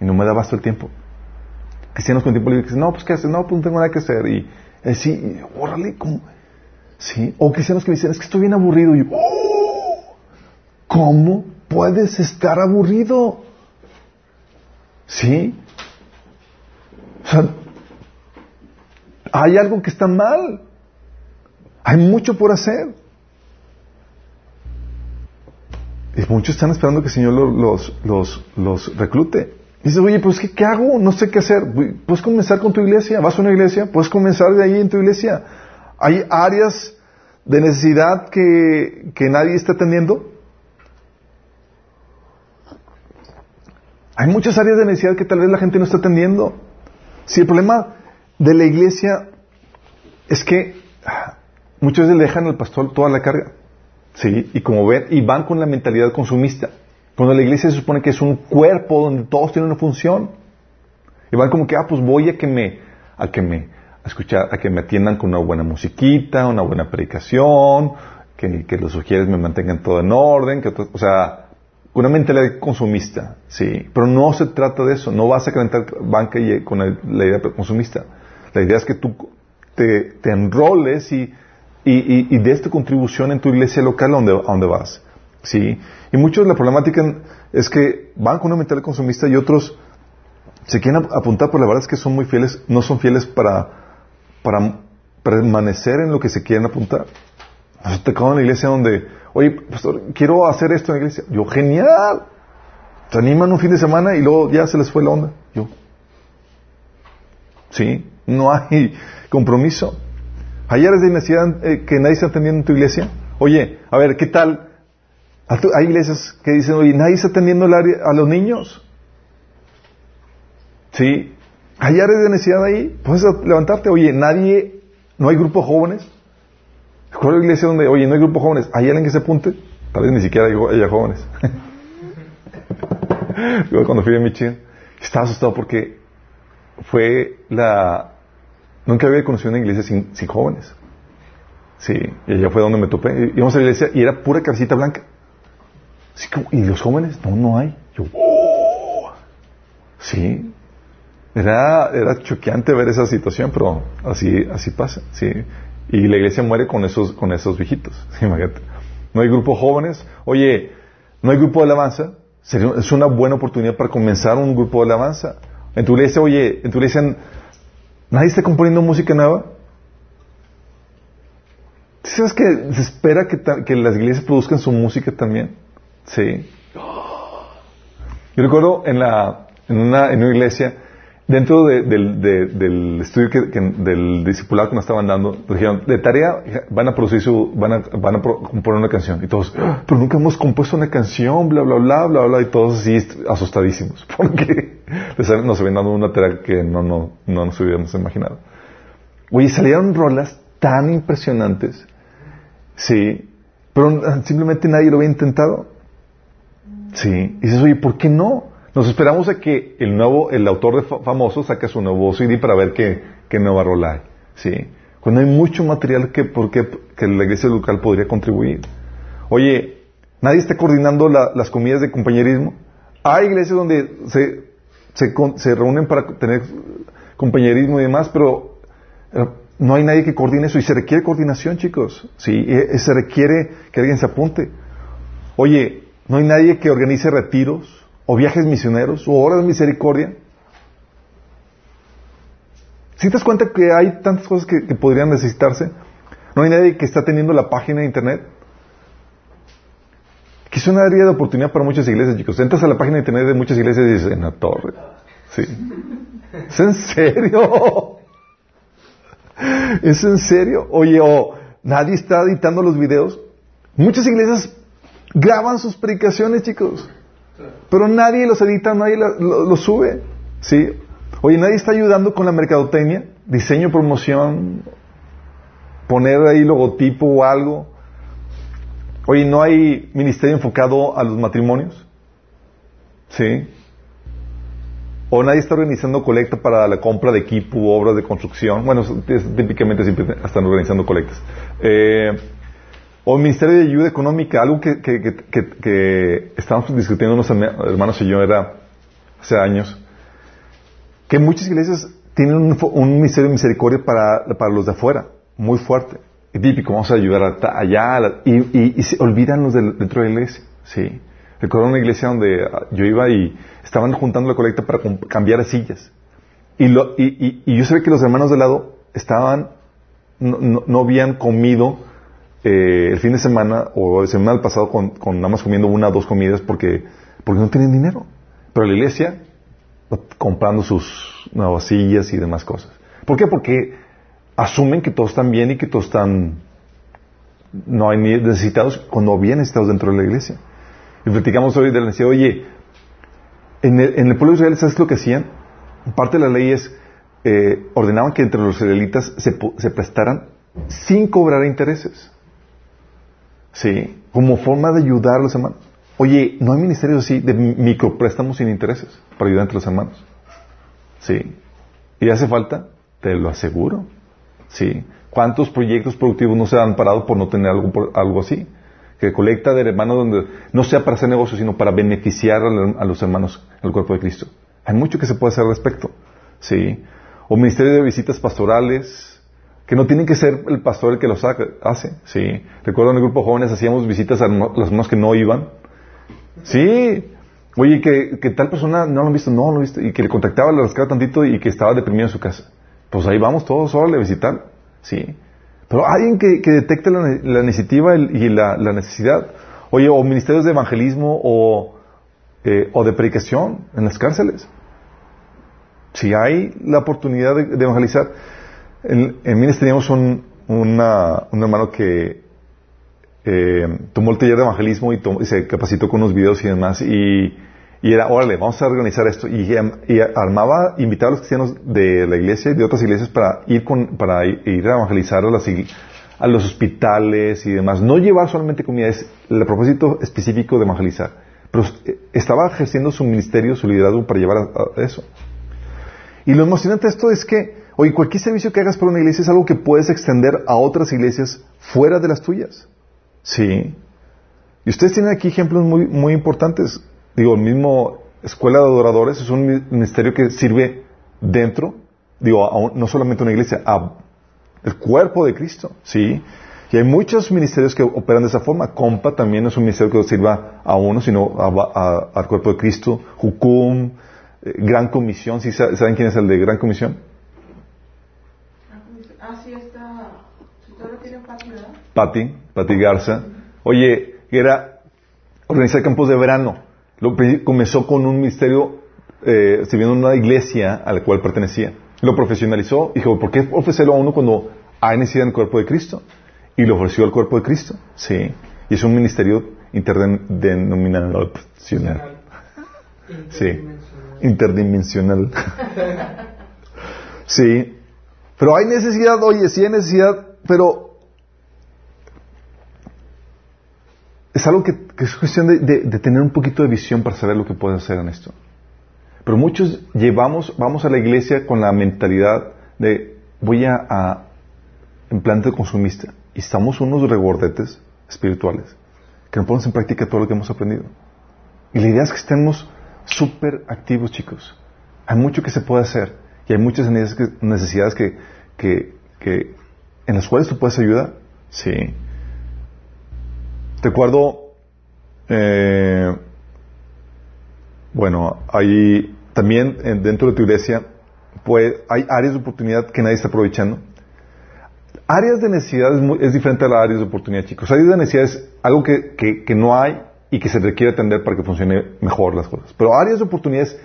y no me da basto el tiempo. Cristianos con tiempo libre que dicen, no, pues ¿qué haces? No, pues no tengo nada que hacer. Y así, y, órale, ¿cómo? Sí, o cristianos que me dicen, es que estoy bien aburrido. Y yo, ¡oh! ¿Cómo puedes estar aburrido? ¿Sí? O sea, hay algo que está mal. Hay mucho por hacer. Y muchos están esperando que el Señor los, los, los reclute. Dices, oye, pues ¿qué, ¿qué, hago? No sé qué hacer. Puedes comenzar con tu iglesia. Vas a una iglesia, puedes comenzar de ahí en tu iglesia. Hay áreas de necesidad que, que nadie está atendiendo. Hay muchas áreas de necesidad que tal vez la gente no está atendiendo. Si el problema de la iglesia es que muchas veces le dejan al pastor toda la carga. Sí, y como ven, y van con la mentalidad consumista. Cuando la iglesia se supone que es un cuerpo donde todos tienen una función. Y van como que, ah, pues voy a que me, a que me, a escuchar, a que me atiendan con una buena musiquita, una buena predicación, que, que los sugieres me mantengan todo en orden, que, o sea, una mentalidad consumista, sí. Pero no se trata de eso, no vas a calentar banca y, con la, idea consumista. La idea es que tú te, te enroles y, y, des tu contribución en tu iglesia local donde, donde vas. ¿Sí? Y muchos la problemática es que van con una mentalidad consumista y otros se quieren apuntar, pero la verdad es que son muy fieles, no son fieles para, para permanecer en lo que se quieren apuntar. Nos tocaba en la iglesia donde, oye, pastor, quiero hacer esto en la iglesia. Yo, genial. Se animan un fin de semana y luego ya se les fue la onda. Yo, sí, no hay compromiso. Ayer es de necesidad eh, que nadie está atendiendo en tu iglesia. Oye, a ver, ¿qué tal? Hay iglesias que dicen, oye, nadie está atendiendo a los niños. Sí. Hay áreas de necesidad ahí. Puedes levantarte. Oye, nadie, no hay grupo jóvenes. Recuerdo iglesia donde, oye, no hay grupo jóvenes. ¿Hay alguien que se apunte? Tal vez ni siquiera haya jóvenes. Cuando fui a Michigan, estaba asustado porque fue la... Nunca había conocido una iglesia sin, sin jóvenes. Sí, y allá fue donde me topé. Íbamos a la iglesia y era pura cabecita blanca. ¿Y los jóvenes? No, no hay. Oh". Sí. Era, era choqueante ver esa situación, pero así, así pasa. Sí. Y la iglesia muere con esos, con esos viejitos. Imagínate. No hay grupo jóvenes. Oye, no hay grupo de alabanza. es una buena oportunidad para comenzar un grupo de alabanza. En tu iglesia, oye, en tu iglesia, ¿nadie está componiendo música nueva? ¿Sabes que se espera que, que las iglesias produzcan su música también? Sí. Yo recuerdo en, la, en, una, en una iglesia, dentro del estudio que, del discipulado que nos estaban dando, dijeron, de tarea van a producir su, van a, van a componer una canción. Y todos, ah, pero nunca hemos compuesto una canción, bla, bla, bla, bla, bla, y todos así asustadísimos, porque nos habían dado una tarea que no, no, no nos hubiéramos imaginado. Oye, salieron rolas tan impresionantes, sí, pero simplemente nadie lo había intentado. Sí, y dices, oye, ¿por qué no? Nos esperamos a que el nuevo, el autor de famoso saque su nuevo CD para ver qué, qué nueva rola hay. Sí. Cuando hay mucho material que, por que la iglesia local podría contribuir. Oye, nadie está coordinando las comidas de compañerismo. Hay iglesias donde se, se, se, reúnen para tener compañerismo y demás, pero eh, no hay nadie que coordine eso y se requiere coordinación, chicos. Sí, se requiere que alguien se apunte. Oye, no hay nadie que organice retiros o viajes misioneros o horas de misericordia. Si te das cuenta que hay tantas cosas que, podrían necesitarse, no hay nadie que está teniendo la página de internet. Que es una área de oportunidad para muchas iglesias, chicos. Entras a la página de internet de muchas iglesias y dices, en la torre. Sí. ¿Es en serio? ¿Es en serio? Oye, o nadie está editando los videos. Muchas iglesias graban sus predicaciones, chicos. Pero nadie los edita, nadie los sube. ¿Sí? Oye, nadie está ayudando con la mercadotecnia, diseño, promoción, poner ahí logotipo o algo. Oye, no hay ministerio enfocado a los matrimonios. ¿Sí? O nadie está organizando colecta para la compra de equipo obras de construcción. Bueno, típicamente siempre están organizando colectas. Eh, o el Ministerio de Ayuda Económica, algo que, que, que, que estábamos discutiendo unos hermanos y yo era hace años, que muchas iglesias tienen un, ministerio de misericordia para, para, los de afuera, muy fuerte. Y típico, vamos a ayudar allá, y, y, se olvidan los dentro de la iglesia. Sí. Recuerdo una iglesia donde yo iba y estaban juntando la colecta para cambiar sillas. Y, lo, y, y, yo sabía que los hermanos de lado estaban, no, no habían comido eh, el fin de semana o el semana pasado con, nada más comiendo una o dos comidas porque, porque no tienen dinero. Pero la iglesia comprando sus nuevas y demás cosas. ¿Por qué? Porque asumen que todos están bien y que todos están no hay necesitados cuando bien necesitados dentro de la iglesia. Y platicamos hoy de la necesidad, oye, en el, en el pueblo de Israel, ¿sabes lo que hacían? Parte de la ley es, eh, ordenaban que entre los israelitas se, se prestaran sin cobrar intereses. Sí, como forma de ayudar a los hermanos. Oye, ¿no hay ministerios así de micropréstamos sin intereses para ayudar entre los hermanos? Sí. ¿Y hace falta? Te lo aseguro. Sí. ¿Cuántos proyectos productivos no se han parado por no tener algo, algo así? Que colecta de hermanos donde no sea para hacer negocio, sino para beneficiar a, los hermanos al cuerpo de Cristo. Hay mucho que se puede hacer al respecto. Sí. O ministerio de visitas pastorales, que no tienen que ser el pastor el que los hace. Sí. Recuerdo en el grupo de jóvenes hacíamos visitas a las personas que no iban. Sí. Oye, que, tal persona no lo han visto, no lo han visto, y que le contactaba, le rascaba tantito y que estaba deprimido en su casa. Pues ahí vamos todos, solo a visitar. Sí. Pero alguien que, que detecte la, la iniciativa y la, la, necesidad. Oye, o ministerios de evangelismo o, eh, o de predicación en las cárceles. Si hay la oportunidad de evangelizar. En, en Minas teníamos un, un hermano que eh, tomó el taller de evangelismo y, tomó, y, se capacitó con unos videos y demás. Y, y era, órale, vamos a organizar esto. Y, armaba, invitaba a los cristianos de la iglesia y de otras iglesias para ir, con, para ir a evangelizar a, las, a los hospitales y demás. No llevar solamente comida, es el propósito específico de evangelizar. Pero eh, estaba ejerciendo su ministerio, su liderazgo para llevar a eso. Y lo emocionante de esto es que, oye, cualquier servicio que hagas para una iglesia es algo que puedes extender a otras iglesias fuera de las tuyas. Sí. Y ustedes tienen aquí ejemplos muy, muy importantes digo, el mismo Escuela de Adoradores es un ministerio que sirve dentro, digo, a, no solamente a una iglesia, a el cuerpo de Cristo, ¿sí? Y hay muchos ministerios que operan de esa forma. Compa también es un ministerio que sirva a uno, sino al cuerpo de Cristo. Jucum, eh, Gran Comisión, ¿sí saben quién es el de Gran Comisión? Ah, sí, está. tiene Pati. Pati, Garza. Oye, era organizar campos de verano. Comenzó con un ministerio eh, sirviendo en una iglesia a la cual pertenecía. Lo profesionalizó y dijo, ¿por qué ofrecerlo a uno cuando hay necesidad en el cuerpo de Cristo? Y lo ofreció al cuerpo de Cristo. Sí. Y es un ministerio interdenominacional. Sí. Interdimensional. sí. Pero hay necesidad, oye, sí hay necesidad, pero es algo que, es cuestión de, tener un poquito de visión para saber lo que puede hacer en esto. Pero muchos llevamos, vamos a la iglesia con la mentalidad de voy a, a consumista y estamos unos regordetes espirituales que no ponemos en práctica todo lo que hemos aprendido. Y la idea es que estemos súper activos, chicos. Hay mucho que se puede hacer y hay muchas necesidades que en las cuales tú puedes ayudar. Sí. Recuerdo, eh, bueno, hay también dentro de tu iglesia, pues hay áreas de oportunidad que nadie está aprovechando. Áreas de necesidad es, muy, es diferente a las áreas de oportunidad, chicos. Áreas de necesidad es algo que, que, que, no hay y que se requiere atender para que funcione mejor las cosas. Pero áreas de oportunidad es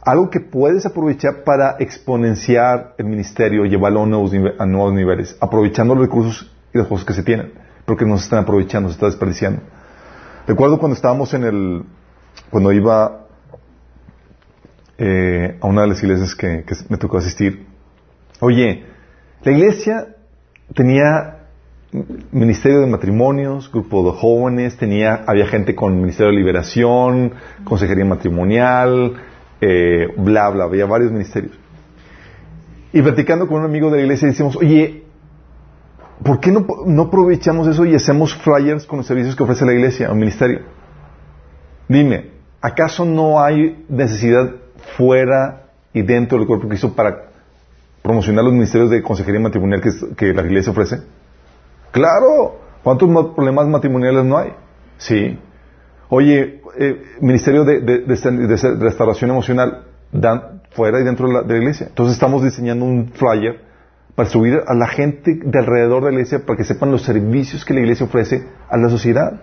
algo que puedes aprovechar para exponenciar el ministerio, llevarlo a nuevos, a nuevos niveles, aprovechando los recursos y las cosas que se tienen porque no se están aprovechando, se está desperdiciando. Recuerdo cuando estábamos en el, cuando iba eh, a una de las iglesias que, que, me tocó asistir, oye, la iglesia tenía ministerio de matrimonios, grupo de jóvenes, tenía, había gente con ministerio de liberación, consejería matrimonial, eh, bla, bla, había varios ministerios. Y platicando con un amigo de la iglesia decimos, oye, ¿por qué no, no, aprovechamos eso y hacemos flyers con los servicios que ofrece la iglesia o ministerio? Dime, ¿acaso no hay necesidad fuera y dentro del cuerpo de Cristo para promocionar los ministerios de consejería matrimonial que, que la iglesia ofrece? Claro, ¿cuántos problemas matrimoniales no hay? Sí. Oye, eh, ministerio de, restauración emocional, dan fuera y dentro de la, de la iglesia. Entonces estamos diseñando un flyer para subir a la gente de alrededor de la iglesia para que sepan los servicios que la iglesia ofrece a la sociedad.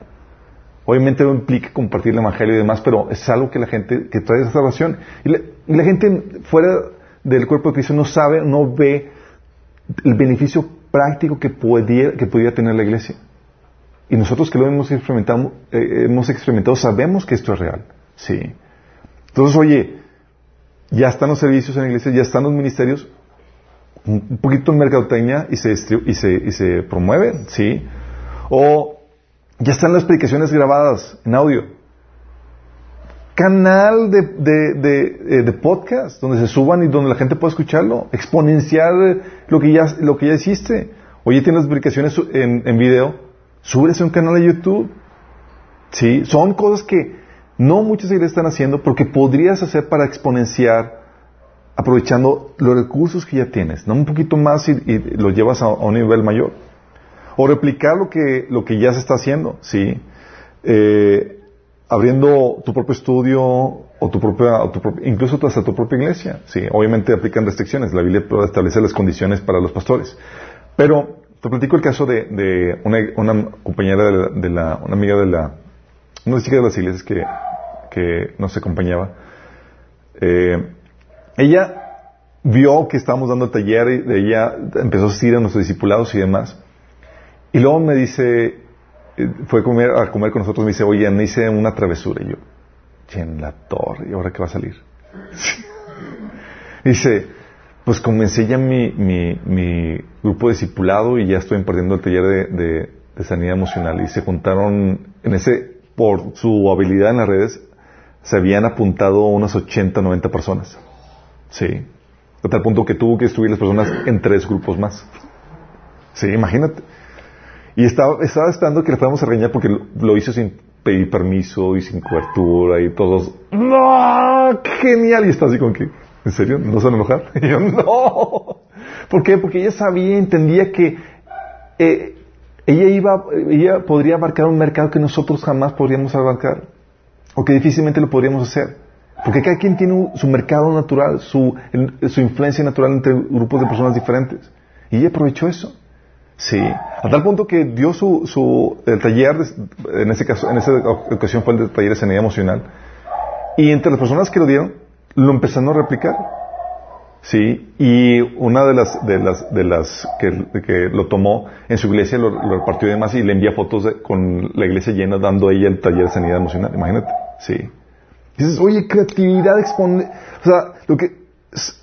Obviamente no implica compartir el evangelio y demás, pero es algo que la gente que trae esa salvación. Y la, y la gente fuera del cuerpo de Cristo no sabe, no ve el beneficio práctico que pudiera, que tener la iglesia. Y nosotros que lo hemos experimentado, eh, hemos experimentado sabemos que esto es real. Sí. Entonces, oye, ya están los servicios en la iglesia, ya están los ministerios, un poquito en mercadotecnia y se, y se, y se promueve, ¿sí? O ya están las predicaciones grabadas en audio. Canal de, de, eh, de, podcast donde se suban y donde la gente pueda escucharlo. Exponenciar lo que ya, lo que ya hiciste. Oye, tienes las predicaciones en, en video. Súbese un canal de YouTube. ¿Sí? Son cosas que no muchas iglesias están haciendo porque podrías hacer para exponenciar aprovechando los recursos que ya tienes, no un poquito más y, y lo llevas a, un nivel mayor. O replicar lo que, lo que ya se está haciendo, ¿sí? Eh, abriendo tu propio estudio o tu propia, o tu propia, incluso hasta tu propia iglesia, ¿sí? Obviamente aplican restricciones, la Biblia puede establecer las condiciones para los pastores. Pero te platico el caso de, de una, una, compañera de la, de la, una amiga de la, una chica de las iglesias que, que nos acompañaba. Eh, ella vio que estábamos dando el taller y ella empezó a asistir a nuestros discipulados y demás. Y luego me dice, eh, fue a comer, a comer con nosotros, me dice, oye, me hice una travesura. Y yo, en la torre, ¿y ahora qué va a salir? dice, pues comencé ya mi, grupo de discipulado y ya estoy impartiendo el taller de, de, de, sanidad emocional. Y se juntaron, en ese, por su habilidad en las redes, se habían apuntado unas 80, 90 personas. Sí. A tal punto que tuvo que estudiar las personas en tres grupos más. Sí, imagínate. Y estaba, estaba esperando que le fuéramos a regañar porque lo, hizo sin pedir permiso y sin cobertura y todos, ¡No! ¡Genial! Y está así como que, ¿en serio? ¿No se van a enojar? Y yo, ¡No! ¿Por qué? Porque ella sabía, entendía que eh, ella iba, ella podría abarcar un mercado que nosotros jamás podríamos abarcar o que difícilmente lo podríamos hacer. Porque cada quien tiene su mercado natural, su, su influencia natural entre grupos de personas diferentes. Y ella aprovechó eso. Sí. A tal punto que dio su, su el taller, en ese caso, en esa ocasión fue el taller de sanidad emocional. Y entre las personas que lo dieron, lo empezaron a replicar. Sí. Y una de las, de las, de las que, que lo tomó en su iglesia lo, lo repartió y demás y le envía fotos de, con la iglesia llena dando ella el taller de sanidad emocional. Imagínate. Sí. Dices, oye, creatividad expone, o sea, lo que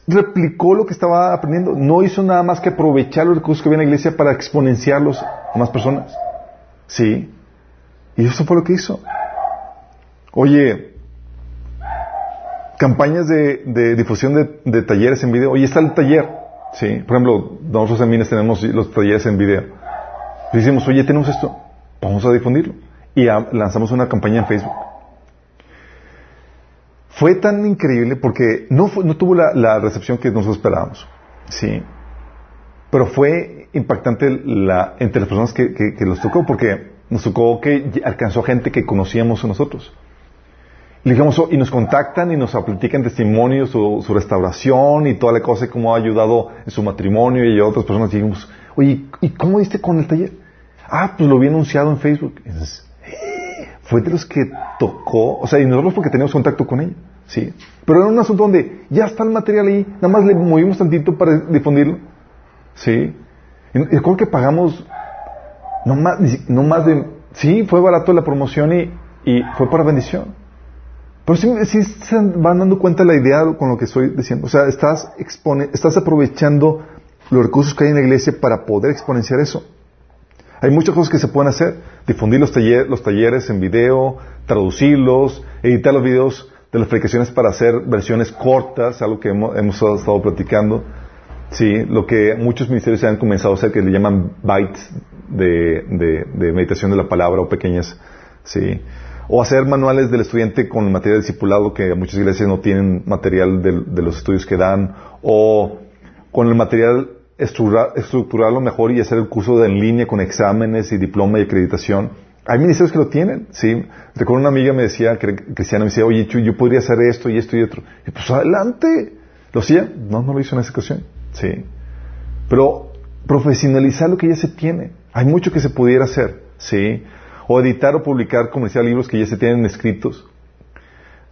replicó lo que estaba aprendiendo, no hizo nada más que aprovechar los recursos que había en la iglesia para exponenciarlos a más personas. Sí. Y eso fue lo que hizo. Oye, campañas de, de difusión de, de, talleres en video. Oye, está el taller. Sí. Por ejemplo, nosotros en Minas tenemos los talleres en video. Y decimos, oye, tenemos esto. Vamos a difundirlo. Y lanzamos una campaña en Facebook. Fue tan increíble porque no, no tuvo la, la, recepción que nosotros esperábamos. Sí. Pero fue impactante la, entre las personas que, que, que, los tocó porque nos tocó que alcanzó gente que conocíamos a nosotros. Y, digamos, y nos contactan y nos platican testimonios, su, su restauración y toda la cosa, cómo ha ayudado en su matrimonio y otras personas. Y dijimos, oye, ¿y cómo diste con el taller? Ah, pues lo vi anunciado en Facebook. Fue de los que tocó, o sea, y nosotros porque teníamos contacto con ella, ¿sí? Pero era un asunto donde ya está el material ahí, nada más le movimos tantito para difundirlo, ¿sí? Y recuerdo que pagamos no más, no más de, sí, fue barato la promoción y, fue para bendición. Pero sí, sí, se van dando cuenta la idea con lo que estoy diciendo. O sea, estás, expone, estás aprovechando los recursos que hay en la iglesia para poder exponenciar eso. Hay muchas cosas que se pueden hacer. Difundir los, taller, los talleres en video, traducirlos, editar los videos de las predicaciones para hacer versiones cortas, algo que hemos, estado platicando. Sí, lo que muchos ministerios han comenzado a hacer que le llaman bytes de, de, de meditación de la palabra o pequeñas. Sí. O hacer manuales del estudiante con material discipulado que muchas iglesias no tienen material de, de los estudios que dan. O con el material estructurar, estructurarlo mejor y hacer el curso en línea con exámenes y diploma y acreditación. Hay ministerios que lo tienen, ¿sí? Recuerdo una amiga me decía, cristiana, me decía, oye, yo podría hacer esto y esto y otro. Y pues adelante. ¿Lo hacía? No, no lo hizo en esa ocasión. Sí. Pero profesionalizar lo que ya se tiene. Hay mucho que se pudiera hacer, ¿sí? O editar o publicar, comercial libros que ya se tienen escritos.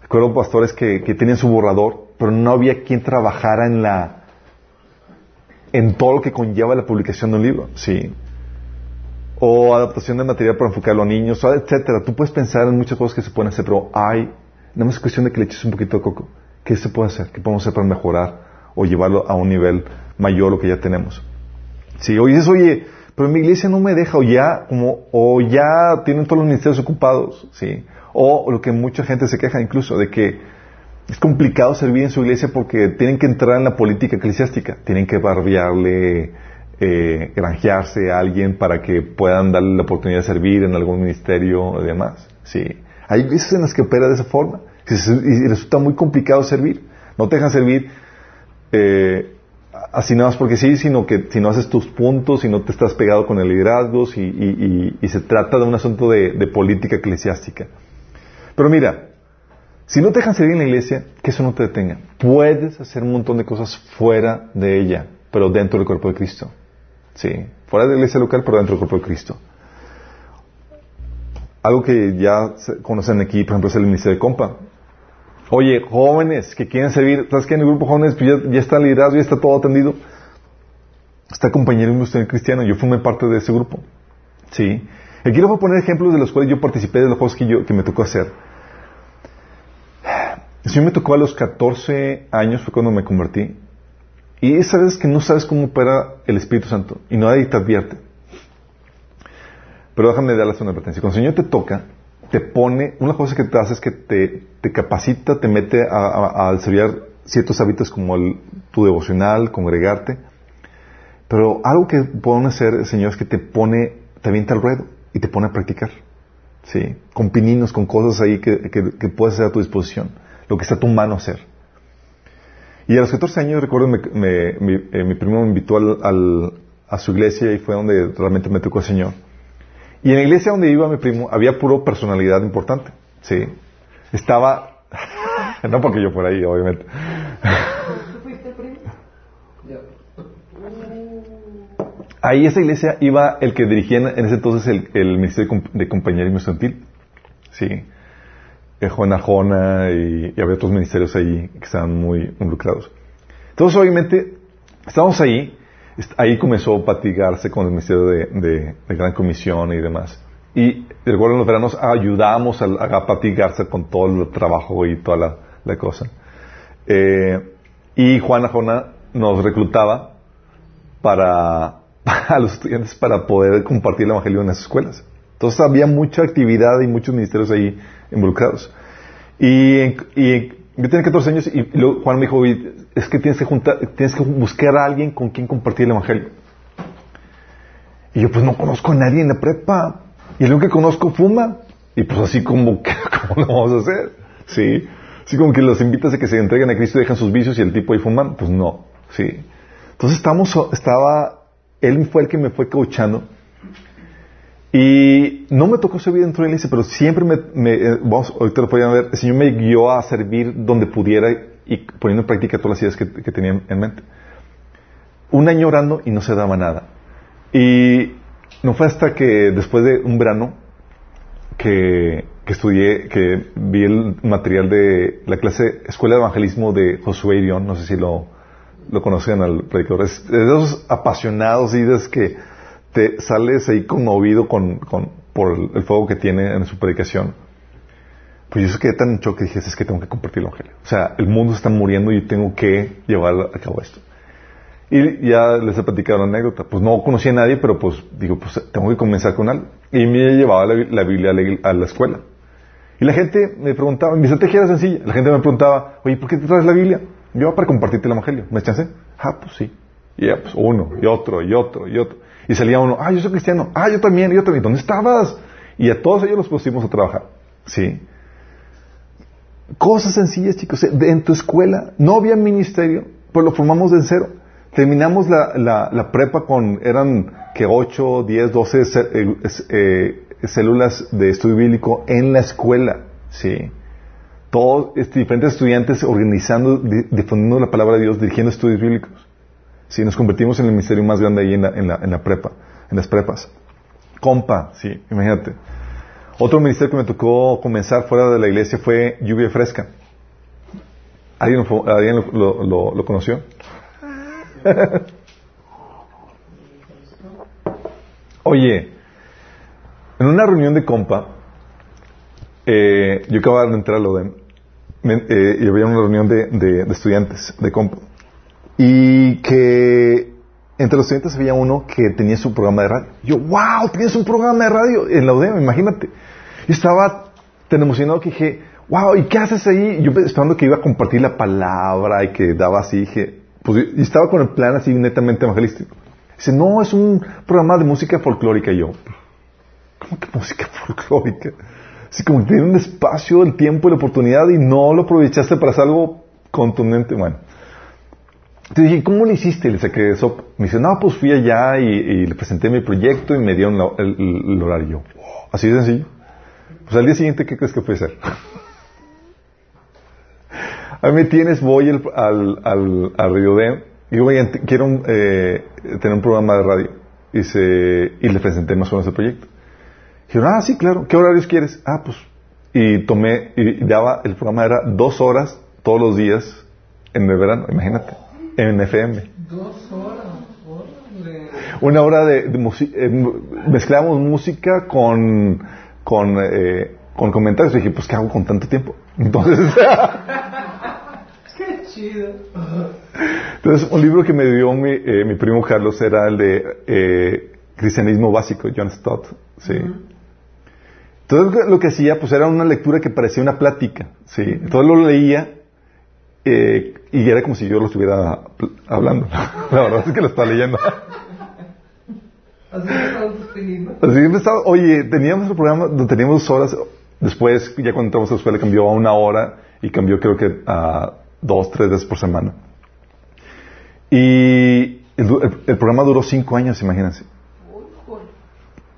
Recuerdo pastores que, que tenían su borrador, pero no había quien trabajara en la, en todo lo que conlleva la publicación de un libro, sí. O adaptación de material para enfocarlo a niños, etcétera. Tú puedes pensar en muchas cosas que se pueden hacer, pero hay, nada más cuestión de que le eches un poquito de coco. ¿Qué se puede hacer? ¿Qué podemos hacer para mejorar o llevarlo a un nivel mayor lo que ya tenemos? Sí, o dices, oye, pero mi iglesia no me deja, o ya, como, o ya tienen todos los ministerios ocupados, sí. O lo que mucha gente se queja incluso, de que es complicado servir en su iglesia porque tienen que entrar en la política eclesiástica, tienen que barbearle, eh, granjearse a alguien para que puedan darle la oportunidad de servir en algún ministerio y demás. Sí. Hay veces en las que opera de esa forma y resulta muy complicado servir. No te dejan servir eh, así nada más porque sí, sino que si no haces tus puntos, si no te estás pegado con el liderazgo y, y, y se trata de un asunto de política eclesiástica. Pero mira, si no te dejan servir en la iglesia, que eso no te detenga. Puedes hacer un montón de cosas fuera de ella, pero dentro del cuerpo de Cristo. Sí, fuera de la iglesia local, pero dentro del cuerpo de Cristo. Algo que ya conocen aquí, por ejemplo, es el ministerio de compa. Oye, jóvenes que quieren servir, ¿sabes qué? En el grupo jóvenes pues ya, está liderado, ya está todo atendido. Está compañero industrial cristiano, yo formé parte de ese grupo. Sí. Aquí les voy a poner ejemplos de los cuales yo participé, de los juegos que, yo, que me tocó hacer. Si me tocó a los 14 años, fue cuando me convertí. Y esa vez que no sabes cómo opera el Espíritu Santo y nadie te advierte. Pero déjame darles una advertencia. Cuando el Señor te toca, te pone, una cosa que te hace es que te, capacita, te mete a, a, ciertos hábitos como el, tu devocional, congregarte. Pero algo que pueden hacer el Señor es que te pone, te avienta al ruedo y te pone a practicar. ¿Sí? Con pininos, con cosas ahí que, que, puedes hacer a tu disposición. Lo que está a tu mano hacer. Y a los 14 años, recuerdo, me, mi, eh, mi, primo me invitó al, a su iglesia y fue donde realmente me tocó el Señor. Y en la iglesia donde iba mi primo había puro personalidad importante. Sí. Estaba. no porque yo fuera ahí, obviamente. ahí esa iglesia iba el que dirigía en ese entonces el, Ministerio de Compañerismo Estudiantil. Sí. Juan Arjona y, y, había otros ministerios ahí que estaban muy involucrados. Entonces, obviamente, estábamos ahí ahí comenzó a patigarse con el Ministerio de, Gran Comisión y demás. Y recuerdo en los veranos ayudamos a, a, patigarse con todo el trabajo y toda la, cosa. Eh, y Juana Jona nos reclutaba para, a los estudiantes para poder compartir el Evangelio en las escuelas. Entonces había mucha actividad y muchos ministerios ahí involucrados. Y, yo tenía 14 años y luego Juan me dijo, es que tienes que, juntar, tienes que buscar a alguien con quien compartir el Evangelio. Y yo pues no conozco a nadie en la prepa. Y el único que conozco fuma. Y pues así como, ¿cómo lo vamos a hacer? Sí. Así como que los invitas a que se entreguen a Cristo y dejan sus vicios y el tipo ahí fuman. Pues no. Sí. Entonces estamos, estaba, él fue el que me fue coachando y no me tocó servir dentro de la iglesia, pero siempre me, eh, vamos, ahorita lo podían ver, el Señor me guió a servir donde pudiera y poniendo en práctica todas las ideas que, que tenía en mente. Un año orando y no se daba nada. Y no fue hasta que después de un verano que, que estudié, que vi el material de la clase Escuela de Evangelismo de Josué Irión, no sé si lo, lo conocen al predicador, es de esos apasionados y de que sales ahí conmovido con, con, por el, fuego que tiene en su predicación. Pues yo se quedé tan en choque que dije, es que tengo que compartir el Evangelio. O sea, el mundo está muriendo y tengo que llevar a cabo esto. Y ya les he platicado la anécdota. Pues no conocía a nadie, pero pues digo, pues tengo que comenzar con algo. Y me llevaba la, Biblia a la, escuela. Y la gente me preguntaba, mi estrategia era sencilla. La gente me preguntaba, oye, ¿por qué te traes la Biblia? Yo para compartirte el Evangelio. ¿Me echaste? Ah, pues sí. Y ya, pues uno, y otro, y otro, y otro. Y salía uno, ah, yo soy cristiano, ah, yo también, yo también, ¿dónde estabas? Y a todos ellos los pusimos a trabajar. ¿Sí? Cosas sencillas, chicos. En tu escuela no había ministerio, pues lo formamos de cero. Terminamos la, la, la prepa con, eran que 8, 10, 12 eh, células de estudio bíblico en la escuela. ¿Sí? Todos diferentes estudiantes organizando, difundiendo la palabra de Dios, dirigiendo estudios bíblicos. Si nos convertimos en el ministerio más grande ahí en la, en la, en la prepa, en las prepas. Compa, sí, imagínate. Otro ministerio que me tocó comenzar fuera de la iglesia fue Lluvia Fresca. ¿Alguien, ¿alguien lo, lo, lo, conoció? Oye, en una reunión de compa, eh, yo acababa de entrar a lo de, eh, y había una reunión de, de, de estudiantes de compa. Y que entre los estudiantes había uno que tenía su programa de radio. Yo, wow, tienes un programa de radio en la UDEM, imagínate. Y estaba tan emocionado que dije, wow, ¿y qué haces ahí? Yo esperando que iba a compartir la palabra y que daba así, dije, pues y estaba con el plan así netamente evangelístico. Dice, no, es un programa de música folclórica. Y yo, ¿cómo que música folclórica? Así como que tiene un espacio, el tiempo y la oportunidad y no lo aprovechaste para hacer algo contundente. Bueno, te dije, ¿cómo lo hiciste? Le saqué eso. Me dice, no, pues fui allá y, le presenté mi proyecto y me dieron el, horario. Así de sencillo. Pues al día siguiente, ¿qué crees que fue hacer? a mí me tienes, voy al, al, al, Río de y digo, quiero eh, tener un programa de radio. y, se, y le presenté más o menos el proyecto. Dijeron, ah, sí, claro, ¿qué horarios quieres? Ah, pues, y tomé, y daba, el programa era dos horas todos los días en el verano, imagínate, en FM. Dos horas, órale. Una hora de, de eh, mezclábamos música con, con, eh, con comentarios. Y dije, pues, ¿qué hago con tanto tiempo? Entonces, Qué chido. entonces un libro que me dio mi, eh, mi primo Carlos era el de eh, Cristianismo Básico, John Stott. Sí. Entonces lo que hacía, pues era una lectura que parecía una plática. Sí. Entonces lo leía eh, y era como si yo lo estuviera hablando. La verdad es que lo estaba leyendo. Así que empezaba- oye, teníamos el programa, lo teníamos dos horas, después, ya cuando entramos a la escuela, cambió a una hora y cambió creo que a dos, tres veces por semana. Y el, el- el programa duró cinco años, imagínense.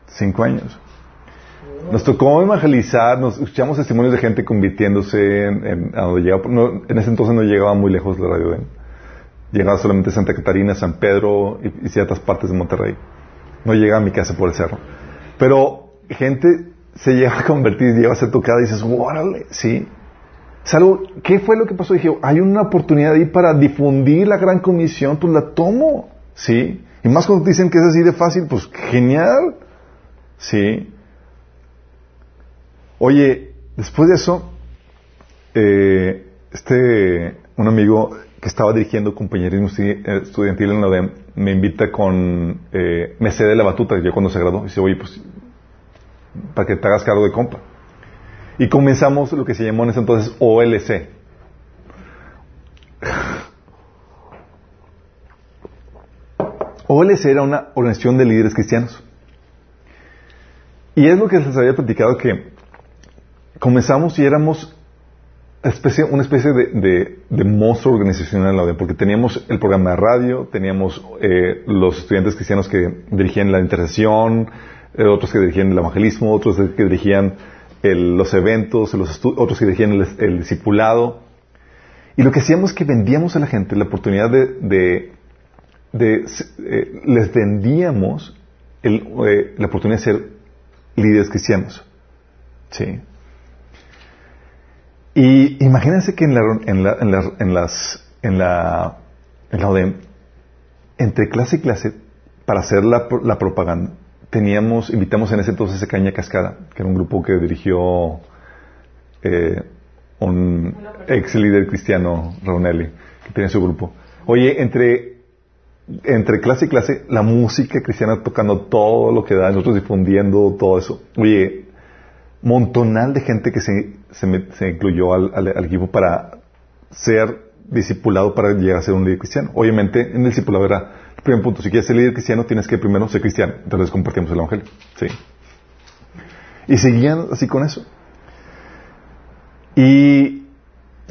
Cinco años. Nos tocó evangelizar, nos escuchamos testimonios de gente convirtiéndose en, a donde llegaba. no, en ese entonces no llegaba muy lejos la radio. Llegaba solamente a Santa Catarina, San Pedro y, ciertas partes de Monterrey. No llegaba a mi casa por el cerro. Pero gente se llega a convertir, llega a ser tocada y dices, órale, sí. ¿Qué fue lo que pasó? Dije, hay una oportunidad ahí para difundir la gran comisión, pues la tomo, ¿sí? Y más cuando dicen que es así de fácil, pues genial, ¿sí? Oye, después de eso, eh, este, un amigo que estaba dirigiendo compañerismo estudi- estudiantil en la UDEM me invita con, eh, me cede la batuta, yo cuando se graduó, y dice, oye, pues, para que te hagas cargo de compa. Y comenzamos lo que se llamó en ese entonces OLC. OLC era una organización de líderes cristianos. Y es lo que les había platicado que comenzamos y éramos una especie de, monstruo organizacional porque teníamos el programa de radio, teníamos eh, los estudiantes cristianos que dirigían la intercesión, eh, otros que dirigían el evangelismo, otros que dirigían los eventos, otros que dirigían el, el discipulado. Y lo que hacíamos es que vendíamos a la gente la oportunidad de, eh, les vendíamos la oportunidad de ser líderes cristianos. Sí. Y imagínense que en la, en la, en la, en las, en la, en la ODEM, entre clase y clase, para hacer la, la propaganda, teníamos, invitamos en ese entonces a Caña Cascada, que era un grupo que dirigió eh, un ex líder cristiano, Raunelli, que tenía su grupo. Oye, entre, entre clase y clase, la música cristiana tocando todo lo que da, nosotros difundiendo todo eso. Oye, montonal de gente que se, se, se incluyó al, al- al equipo para ser discipulado para llegar a ser un líder cristiano. Obviamente, en el discipulado era el primer punto. Si quieres ser líder cristiano, tienes que primero ser cristiano. Entonces compartimos el evangelio. Sí. Y seguían así con eso. Y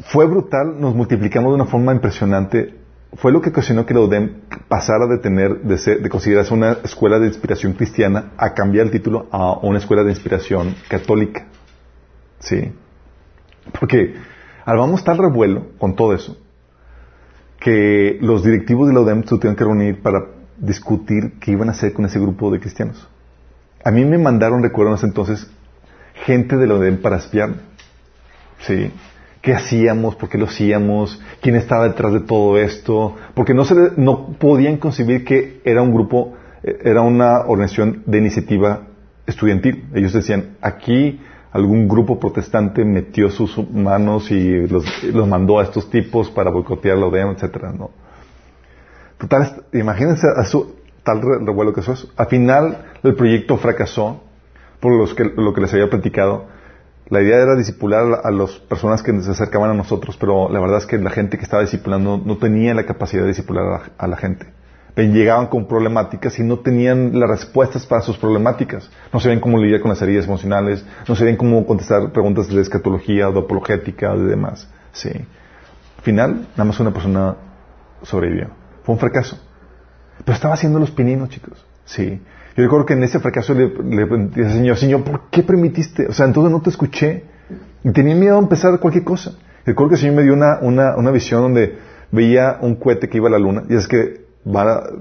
fue brutal, nos multiplicamos de una forma impresionante. Fue lo que ocasionó que la UDEM pasara de tener, de, ser, de considerarse una escuela de inspiración cristiana a cambiar el título a una escuela de inspiración católica. ¿Sí? Porque armamos tal revuelo con todo eso que los directivos de la UDEM se tuvieron que reunir para discutir qué iban a hacer con ese grupo de cristianos. A mí me mandaron, recuerdo en ese entonces, gente de la UDEM para espiarme. ¿Sí? ¿Qué hacíamos? ¿Por qué lo hacíamos? ¿Quién estaba detrás de todo esto? Porque no, se no podían concebir que era un grupo, eh, era una organización de iniciativa estudiantil. Ellos decían, aquí algún grupo protestante metió sus manos y los, mandó a estos tipos para boicotear la UDEM, etcétera. Total, imagínense a tal re- revuelo que eso es. Al final, el proyecto fracasó por lo que les había platicado. La idea era disipular a la- a las personas que se acercaban a nosotros, pero la verdad es que la gente que estaba discipulando no tenía la capacidad de disipular a la, a la gente. Llegaban con problemáticas y no tenían las respuestas para sus problemáticas. No sabían cómo lidiar con las heridas emocionales, no sabían cómo contestar preguntas de escatología, de apologética, de demás. Sí. Al final, nada más una persona sobrevivió. Fue un fracaso. Pero estaba haciendo los pininos, chicos. Sí. Yo recuerdo que en ese fracaso le, le pregunté al Señor, Señor, ¿por qué permitiste? O sea, entonces no te escuché. Y tenía miedo a empezar cualquier cosa. Recuerdo que el Señor me dio una, una, una visión donde veía un cohete que iba a la luna. Y es que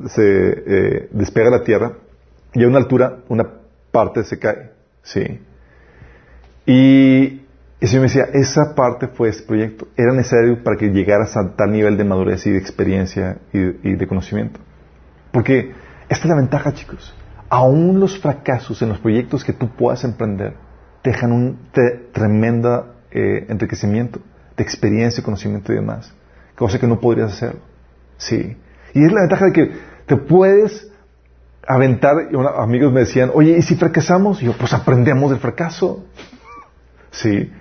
se eh, despega la Tierra y a una altura, una parte se cae. Sí. Y el Señor me decía, esa parte fue ese proyecto. Era necesario para que llegaras a tal nivel de madurez y de experiencia y, de conocimiento. Porque esta es la ventaja, chicos. Aún los fracasos en los proyectos que tú puedas emprender te dejan un tremendo eh, enriquecimiento de experiencia, conocimiento y demás. Cosa que no podrías hacer. Sí. Y es la ventaja de que te puedes aventar. Y amigos me decían, oye, ¿y si fracasamos? Y yo, pues aprendemos del fracaso. Sí.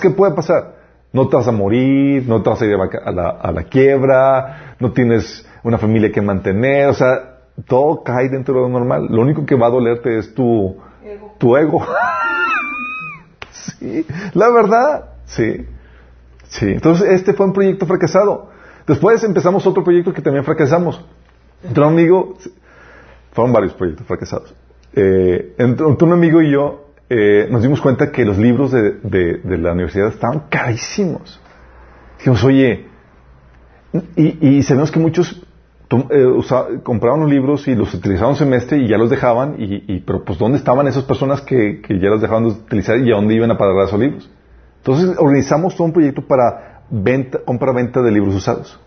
¿Qué puede pasar? No te vas a morir, no te vas a ir a la, a la quiebra, no tienes una familia que mantener, o sea, todo cae dentro de lo normal. Lo único que va a dolerte es tu ego. Tu ego. sí, la verdad, sí. Sí, entonces este fue un proyecto fracasado. Después empezamos otro proyecto que también fracasamos. Entre un amigo, fueron varios proyectos fracasados. Eh, entre un amigo y yo eh, nos dimos cuenta que los libros de, de, la universidad estaban carísimos. Dijimos, oye, y, y sabemos que muchos eh, compraban los libros y los utilizaban un semestre y ya los dejaban, y, pero pues ¿dónde estaban esas personas que, ya los dejaban de utilizar y a dónde iban a parar esos libros? Entonces organizamos todo un proyecto para venta, compra-venta de libros usados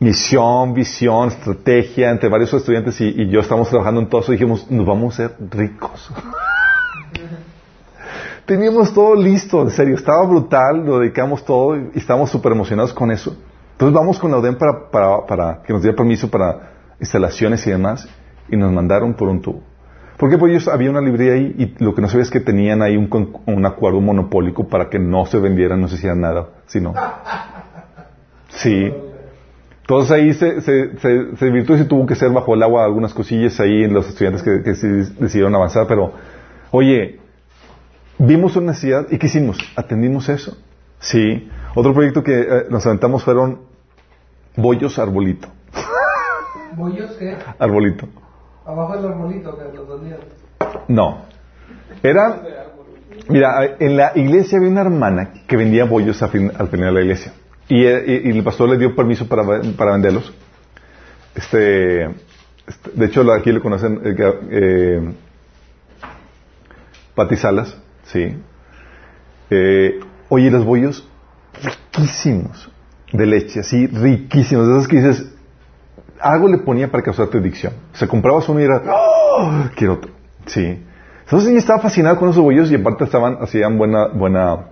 misión, visión, estrategia entre varios estudiantes y, yo estamos trabajando en todo eso y dijimos, nos vamos a ser ricos. Teníamos todo listo, en serio, estaba brutal, lo dedicamos todo y estábamos súper emocionados con eso. Entonces vamos con la UDEM para, para, que nos diera permiso para instalaciones y demás y nos mandaron por un tubo. Porque pues ellos había una librería ahí y lo que no sabía es que tenían ahí un, un acuerdo monopólico para que no se vendieran, no se hiciera nada, sino... Sí. Entonces ahí se, se, se, se y se tuvo que ser bajo el agua algunas cosillas ahí en los estudiantes que, decidieron avanzar, pero oye, vimos una necesidad y ¿qué hicimos? Atendimos eso. Sí. Otro proyecto que eh, nos aventamos fueron bollos arbolito. ¿Bollos qué? Arbolito. Abajo del arbolito que los dos No. Era, mira, en la iglesia había una hermana que vendía bollos al final de la iglesia. Eh, y, el pastor le dio permiso para, para venderlos. Este, este, de hecho, aquí le conocen eh, eh Patisalas, sí. Eh, oye, los bollos riquísimos de leche, así riquísimos. De esos que dices, algo le ponía para causarte adicción. O sea, comprabas uno y era, ¡oh! Quiero otro. Sí. Entonces yo estaba fascinado con esos bollos y aparte estaban, hacían buena, buena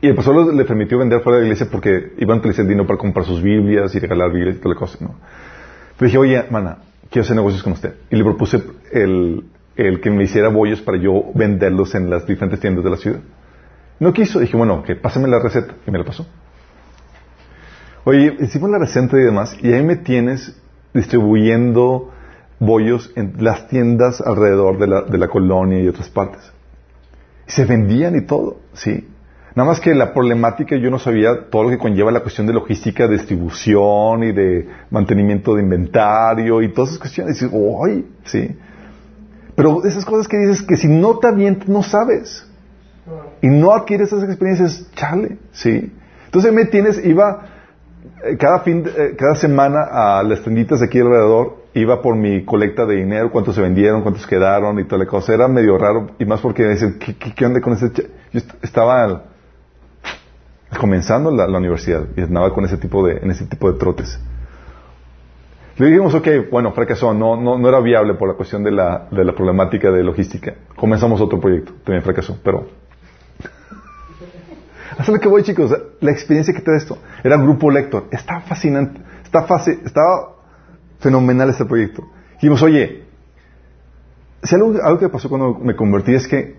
y el pastor le permitió vender fuera de la iglesia porque iban a utilizar el dinero para comprar sus Biblias y regalar Biblias y toda la cosa, ¿no? Pero dije, oye, hermana, quiero hacer negocios con usted. Y le propuse el, el que me hiciera bollos para yo venderlos en las diferentes tiendas de la ciudad. No quiso. Dije, bueno, que pásame la receta. Y me la pasó. Oye, hicimos la receta y demás, y ahí me tienes distribuyendo bollos en las tiendas alrededor de la, de la colonia y otras partes. Y se vendían y todo, ¿sí? Nada más que la problemática yo no sabía todo lo que conlleva la cuestión de logística, de distribución y de mantenimiento de inventario y todas esas cuestiones. Y dices, ¡ay! Sí. Pero esas cosas que dices que si no te avientas no sabes. Y no adquieres esas experiencias, chale, ¿sí? Entonces me tienes, iba cada fin, eh, cada semana a las tenditas de aquí alrededor, iba por mi colecta de dinero, cuántos se vendieron, cuántos quedaron y toda la cosa. Era medio raro, y más porque dicen, ¿qué, qué, qué onda con ese? Yo estaba comenzando la, universidad y andaba con ese tipo de, en ese tipo de trotes. Le dijimos, ok, bueno, fracasó, no, no, no era viable por la cuestión de la, de la problemática de logística. Comenzamos otro proyecto, también fracasó, pero... Hasta lo que voy, chicos, la experiencia que te da esto. Era grupo lector, estaba fascinante, estaba, fácil, estaba fenomenal este proyecto. Dijimos, oye, si algo, algo que pasó cuando me convertí es que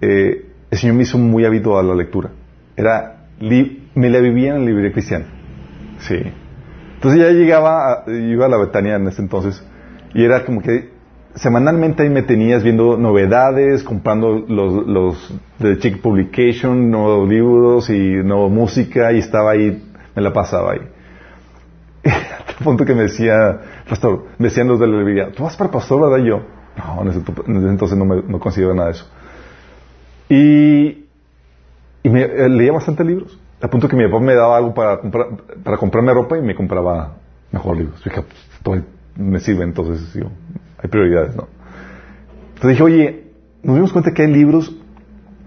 eh, el Señor me hizo muy hábito a la lectura. Era me la vivía en la librería cristiana. Sí. Entonces ya llegaba, iba a la Betania en ese entonces, y era como que semanalmente ahí me tenías viendo novedades, comprando los, los de Chick Publication, nuevos libros y nueva música, y estaba ahí, me la pasaba ahí. Hasta punto que me decía, pastor, me decían los de la librería, ¿tú vas para pastor, verdad? yo, no, en ese, entonces no, me, no considero nada de eso. Y y me, eh, leía bastante libros. A punto que mi papá me daba algo para, comprar, para comprarme ropa y me compraba mejor libros. Todo me sirve entonces yo hay prioridades, ¿no? Entonces dije, oye, nos dimos cuenta que hay libros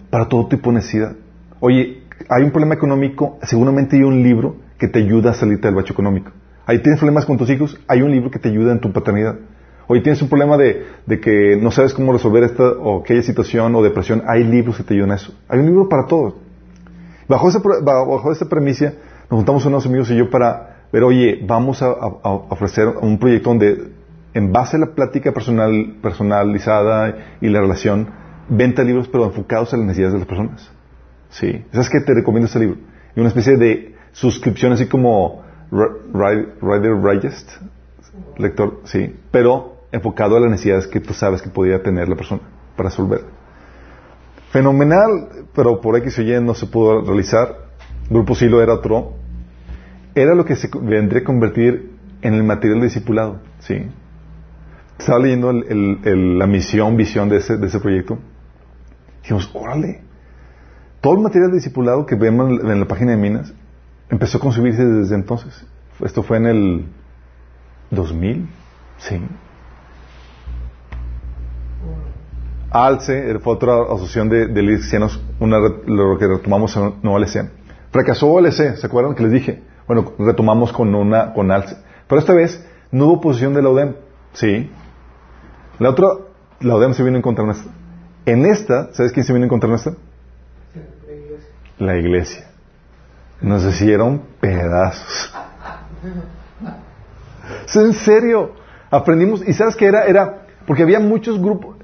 para todo tipo de necesidad. Oye, hay un problema económico, seguramente hay un libro que te ayuda a salirte del bacho económico. Ahí tienes problemas con tus hijos, hay un libro que te ayuda en tu paternidad. Oye, tienes un problema de, de, que no sabes cómo resolver esta o aquella situación o depresión, hay libros que te ayudan a eso. Hay un libro para todo. Bajo esa, bajo esa premisa, nos juntamos unos amigos y yo para ver, oye, vamos a, a ofrecer un proyecto donde, en base a la plática personal, personalizada y la relación, venta libros pero enfocados a las necesidades de las personas. Sí. ¿Sabes qué? Te recomiendo este libro. Y una especie de suscripción así como Rider Digest, lector, sí, pero enfocado a las necesidades que tú sabes que podría tener la persona para resolver. Fenomenal, pero por X o Y no se pudo realizar. Grupo Silo era otro. Era lo que se vendría a convertir en el material discipulado, sí. Estaba leyendo la misión, visión de ese, de ese proyecto. Dijimos, órale. Todo el material de discipulado que vemos en la página de Minas empezó a concebirse desde entonces. Esto fue en el 2000, sí. ALCE fue otra asociación de, de cristianos, una, lo que retomamos en ALC. Fracasó ALC, ¿se acuerdan que les dije? Bueno, retomamos con una, con ALCE. Pero esta vez no hubo oposición de la UDEM, sí. La otra, la UDEM se vino en esta. En esta, ¿sabes quién se vino en esta? La iglesia. Nos hicieron pedazos. en serio. Aprendimos, y ¿sabes qué era? Era porque había muchos grupos,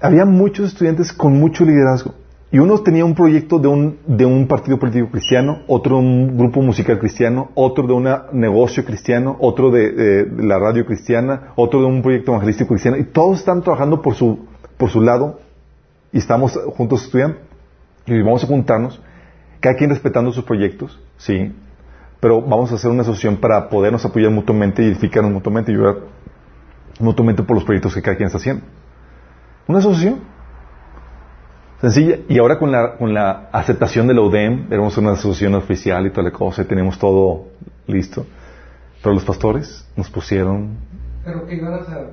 había muchos estudiantes con mucho liderazgo. Y uno tenía un proyecto de un, de un partido político cristiano, otro de un grupo musical cristiano, otro de un negocio cristiano, otro de, la radio cristiana, otro de un proyecto evangelístico cristiano. Y todos están trabajando por su, por su lado y estamos juntos estudiando. Y vamos a juntarnos, cada quien respetando sus proyectos, sí, pero vamos a hacer una asociación para podernos apoyar mutuamente edificarnos mutuamente y ayudar mutuamente por los proyectos que cada quien está haciendo. Una asociación. Sencilla. Y ahora con la, con la aceptación de la UDEM, éramos una asociación oficial y toda la cosa, y tenemos todo listo. Pero los pastores nos pusieron... ¿Pero qué iban a hacer?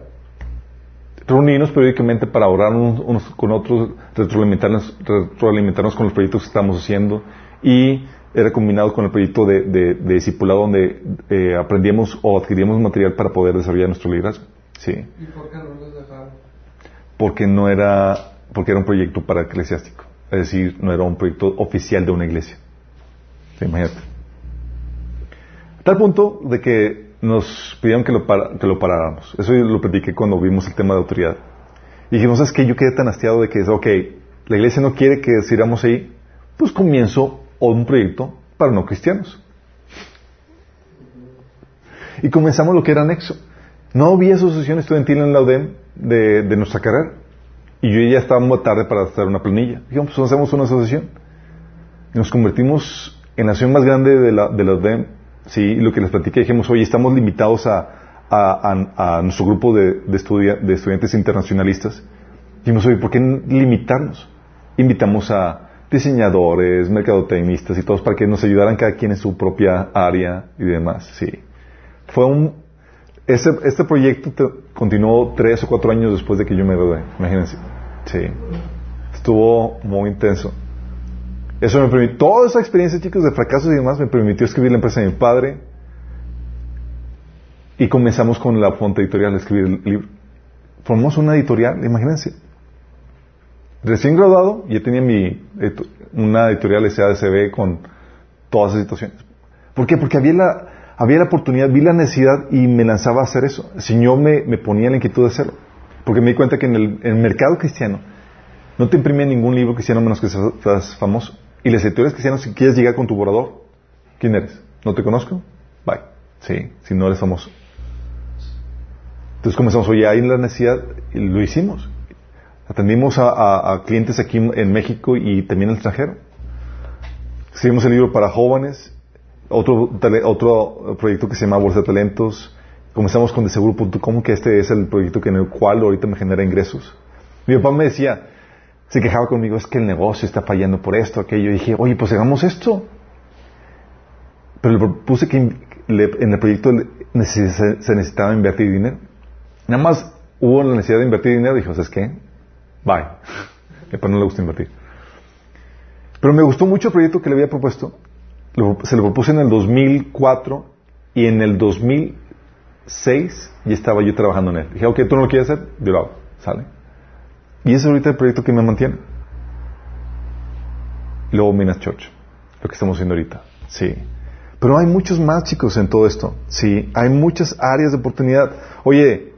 Reunirnos periódicamente para orar unos, con otros, retroalimentarnos, retroalimentarnos con los proyectos que estamos haciendo y era combinado con el proyecto de, de, de discipulado donde eh, aprendíamos o adquiríamos material para poder desarrollar nuestro liderazgo. Sí. ¿Y por qué no los dejaron? Porque no era, porque era un proyecto para eclesiástico. Es decir, no era un proyecto oficial de una iglesia. Imagínate. A tal punto de que nos pidieron que lo, que lo paráramos. Eso lo platiqué cuando vimos el tema de autoridad. Y dijimos, es que yo quedé tan hastiado de que, ok, la iglesia no quiere que sigamos ahí, pues comienzo un proyecto para no cristianos. Y comenzamos lo que era anexo. No había asociación estudiantil en la UDEM de, de nuestra carrera. Y yo ya estaba muy tarde para hacer una planilla. Dijimos, pues hacemos una asociación. Y nos convertimos en la asociación más grande de la, de la UDEM. Sí, y lo que les platiqué, dijimos, oye, estamos limitados a, a, a, nuestro grupo de, de, de estudiantes internacionalistas. Dijimos, oye, ¿por qué limitarnos? Invitamos a diseñadores, mercadotecnistas y todos para que nos ayudaran cada quien en su propia área y demás. Sí. Fue un, ese, este proyecto continuó tres o cuatro años después de que yo me gradué, imagínense. Sí. Estuvo muy intenso. Eso me permitió, toda esa experiencia, chicos, de fracasos y demás, me permitió escribir la empresa de mi padre. Y comenzamos con la fonte editorial a escribir el libro. Formamos una editorial, imagínense. Recién graduado, ya tenía mi, una editorial SADCB con todas esas situaciones. ¿Por qué? Porque había la, había la oportunidad, vi la necesidad y me lanzaba a hacer eso. El Señor me, me ponía la inquietud de hacerlo. Porque me di cuenta que en el, mercado cristiano no te imprime ningún libro cristiano menos que seas famoso. Y las editoriales cristianas, si quieres llegar con tu borrador, ¿quién eres? ¿No te conozco? Bye. Sí, si no eres famoso. Entonces comenzamos, oye, hay la necesidad, y lo hicimos. Atendimos a, clientes aquí en México y también en el extranjero. Escribimos el libro para jóvenes, otro, otro proyecto que se llama Bolsa de Talentos. Comenzamos con deseguro.com, que este es el proyecto que en el cual ahorita me genera ingresos. Mi papá me decía, se quejaba conmigo, es que el negocio está fallando por esto, aquello. Y dije, oye, pues hagamos esto. Pero le puse que en el proyecto se necesitaba invertir dinero. Nada más hubo la necesidad de invertir dinero, dijo, ¿sabes qué? Bye. Pero no le gusta invertir. Pero me gustó mucho el proyecto que le había propuesto. Se lo propuse en el 2004 y en el 2006 ya estaba yo trabajando en él. Dije, ok, tú no lo quieres hacer, yo lo hago. ¿Sale? Y ese es ahorita el proyecto que me mantiene. Luego Minas Church, lo que estamos haciendo ahorita. Sí. Pero hay muchos más chicos en todo esto. Sí. Hay muchas áreas de oportunidad. Oye,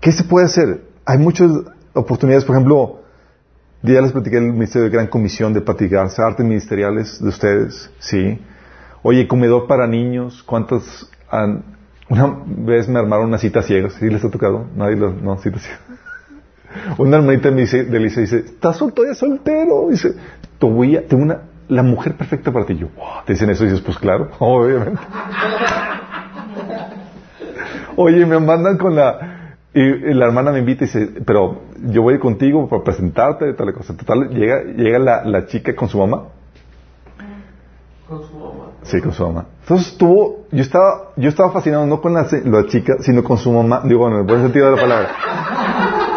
¿qué se puede hacer? Hay muchas oportunidades, por ejemplo, ya les platiqué el Ministerio de Gran Comisión de practicar artes ministeriales de ustedes, ¿sí? Oye, comedor para niños, ¿cuántas han... Una vez me armaron una cita ciegas, ¿sí les ha tocado? Nadie lo... No, cita ciega. Una hermanita me dice, de Lisa dice, ¿estás soltero? soltero? Dice, te voy a, tengo una, la mujer perfecta para ti. Yo, te dicen eso y dices, pues claro, obviamente. Oye, me mandan con la, y, la hermana me invita y dice, pero yo voy contigo para presentarte, tal cosa. Total, llega, llega la, la chica con su mamá. Sí, con su mamá. Entonces estuvo, yo estaba, yo estaba fascinado no con la, la chica, sino con su mamá, digo, en el buen sentido de la palabra.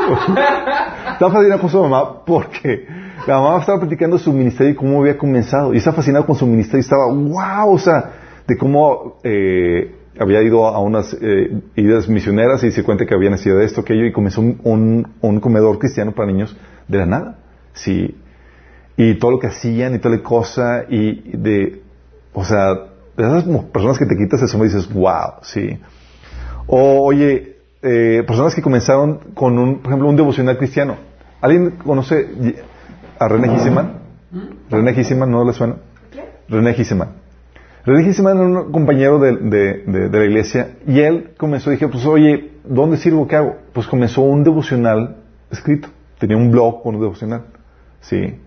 estaba fascinado con su mamá porque la mamá estaba platicando su ministerio y cómo había comenzado. Y estaba fascinado con su ministerio y estaba, wow, o sea, de cómo eh, había ido a unas eh, idas misioneras y se cuenta que había nacido de esto, aquello, y comenzó un, un, comedor cristiano para niños de la nada. Sí. Y todo lo que hacían y toda la cosa, y de, o sea, de esas personas que te quitas eso me dices, wow, sí. O, oye, eh, personas que comenzaron con un, por ejemplo, un devocional cristiano. ¿Alguien conoce a René Giseman? ¿Mm? ¿René Giseman no le suena? René Giseman. Religioso era un compañero de, de, de, la iglesia y él comenzó, dije, pues oye, ¿dónde sirvo? ¿Qué hago? Pues comenzó un devocional escrito. Tenía un blog con un devocional. Sí.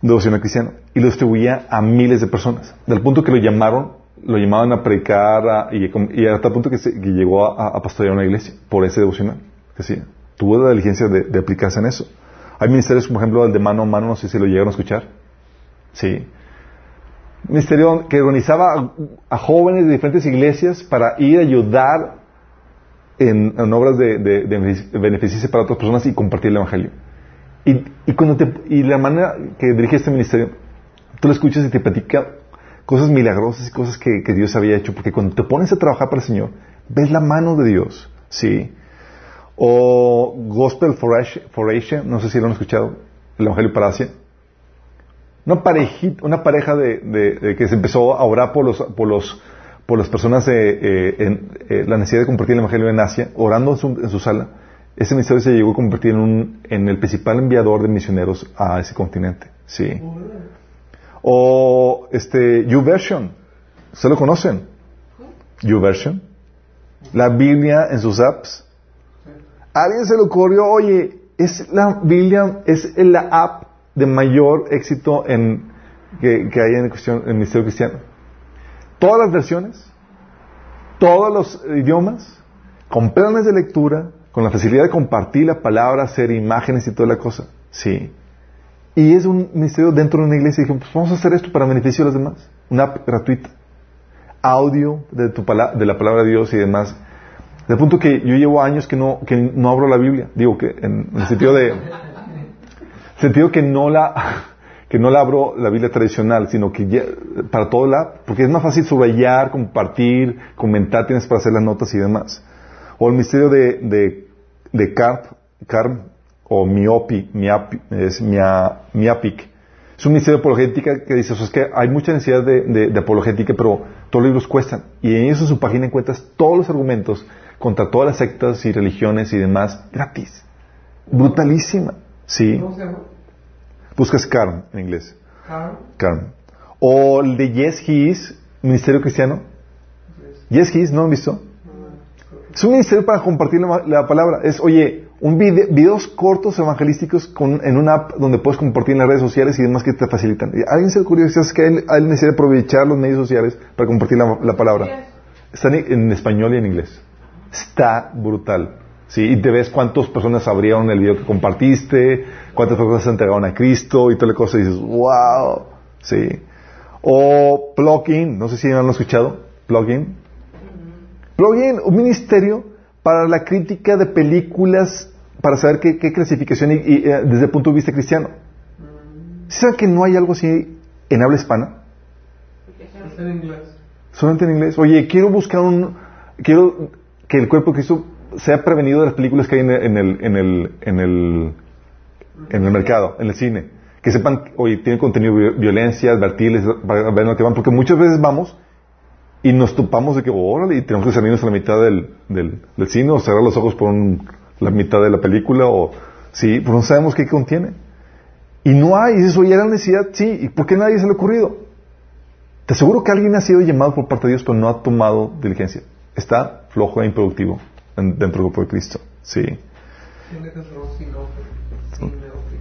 Devocional cristiano. Y lo distribuía a miles de personas. Del punto que lo llamaron, lo llamaban a predicar y, y, hasta el punto que, que llegó a, a, pastorear una iglesia por ese devocional. Que Tuvo la diligencia de, aplicarse en eso. Hay ministerios, por ejemplo, el de mano a mano, no sé si lo llegaron a escuchar. Sí ministerio que organizaba a, jóvenes de diferentes iglesias para ir a ayudar en, obras de, de, para otras personas y compartir el Evangelio. Y, y, cuando te, y la manera que dirige este ministerio, tú lo escuchas y te platica cosas milagrosas y cosas que, Dios había hecho, porque cuando te pones a trabajar para el Señor, ves la mano de Dios, ¿sí? O Gospel for Asia, no sé si lo han escuchado, el Evangelio para Asia una parejita, una pareja de, que se empezó a orar por los, por los, por las personas eh, en eh, la necesidad de compartir el evangelio en Asia, orando en su, sala. Ese ministerio se llegó a convertir en, un, en el principal enviador de misioneros a ese continente. Sí. O este YouVersion. ¿Se lo conocen? YouVersion. La Biblia en sus apps. alguien se le ocurrió, oye, es la Biblia, es la app de mayor éxito que, hay en, cuestión, en el Ministerio Cristiano. Todas las versiones, todos los idiomas, con planes de lectura, con la facilidad de compartir la palabra, hacer imágenes y toda la cosa. Sí. Y es un ministerio dentro de una iglesia. Y dije, pues vamos a hacer esto para beneficio de los demás. Una app gratuita. Audio de, tu de la palabra de Dios y demás. De punto que yo llevo años que no, que no abro la Biblia. Digo que en el sentido de sentido que no la, que no la abro la Biblia tradicional, sino que para todo la, porque es más fácil subrayar, compartir, comentar, tienes para hacer las notas y demás. O el misterio de, de, de CARP, o MIOPI, MIAPI, es MIAPIC. Es un misterio de apologética que dice, es que hay mucha necesidad de, de, apologética, pero todos los libros cuestan. Y en eso en su página encuentras todos los argumentos contra todas las sectas y religiones y demás, gratis. Brutalísima. Sí. ¿Cómo se llama? Buscas Carm en inglés. Carm. O el de Yes He Is, Ministerio Cristiano. Yes He Is, ¿no han visto? Es un ministerio para compartir la, palabra. Es, oye, un videos cortos evangelísticos con, en una app donde puedes compartir en las redes sociales y demás que te facilitan. ¿Alguien se ocurrió es que él, él necesita aprovechar los medios sociales para compartir la, palabra? Está en español y en inglés. Está brutal. ¿sí? Y te ves cuántas personas abrieron el video que compartiste, cuántas personas se entregaron a Cristo y toda la cosa y dices, wow, ¿sí? O plugin, no sé si han escuchado, plugin. Plugin, un ministerio para la crítica de películas, para saber qué, qué clasificación y, y, eh, desde el punto de vista cristiano. ¿Sí saben que no hay algo así en habla hispana? Es en inglés. Solamente en inglés. Oye, quiero buscar un... Quiero que el cuerpo de Cristo sea prevenido de las películas que hay en el, en el, en el, en el, en el mercado, en el cine. Que sepan, oye, tiene contenido de violencia, advertirles, para ver lo que van, porque muchas veces vamos y nos topamos de que, órale, y tenemos que salirnos a la mitad del, del, del cine o cerrar los ojos por un- la mitad de la película o, sí, pues no sabemos qué contiene. Y no hay, y dices, oye, era necesidad, sí, ¿y por qué nadie se le ha ocurrido? Te aseguro que alguien ha sido llamado por parte de Dios, pero no ha tomado diligencia. Está flojo e improductivo en- dentro del grupo de Cristo. Sí.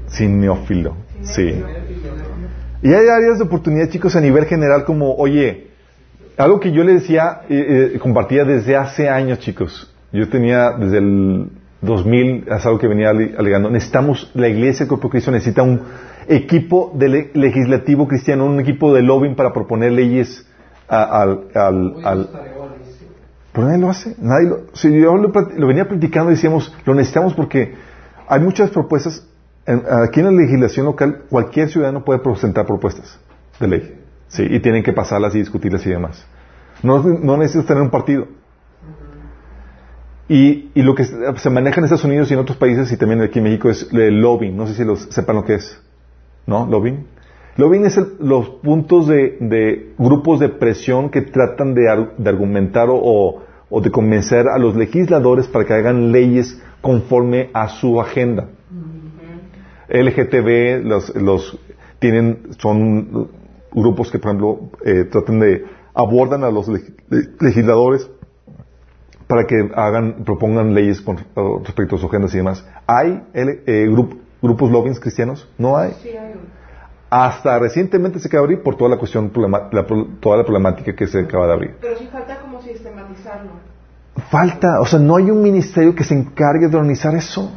Sin neófilo. Sí. Y hay áreas de oportunidad, chicos, a nivel general, como, oye, algo que yo le decía, eh, eh, compartía desde hace años, chicos. Yo tenía desde el 2000, es algo que venía ale- alegando. Necesitamos, la iglesia, el cuerpo de Cristo necesita un equipo de le- legislativo cristiano, un equipo de lobbying para proponer leyes a- al, al, al- pero nadie lo hace. Nadie lo, si yo lo, venía platicando y decíamos, lo necesitamos porque hay muchas propuestas. En- aquí en la legislación local, cualquier ciudadano puede presentar propuestas de ley. Sí, y tienen que pasarlas y discutirlas y demás. No, no necesitas tener un partido. Y, y lo que se maneja en Estados Unidos y en otros países y también aquí en México es el lobbying. No sé si los, sepan lo que es. ¿No? Lobbying. Lobbying es el- los puntos de, de grupos de presión que tratan de, de argumentar o- o, o de convencer a los legisladores para que hagan leyes conforme a su agenda. LGTB, los, los tienen, son grupos que, por ejemplo, eh, tratan de, abordan a los leg- legisladores para que hagan, propongan leyes con respecto a sus agendas y demás. ¿Hay eh, grup- grupos lobbying cristianos? No hay. Sí, hay. Hasta recientemente se acaba de abrir por toda la cuestión, la toda la problemática que se acaba de abrir. Pero sí falta como sistematizarlo. Falta, o sea, no hay un ministerio que se encargue de organizar eso.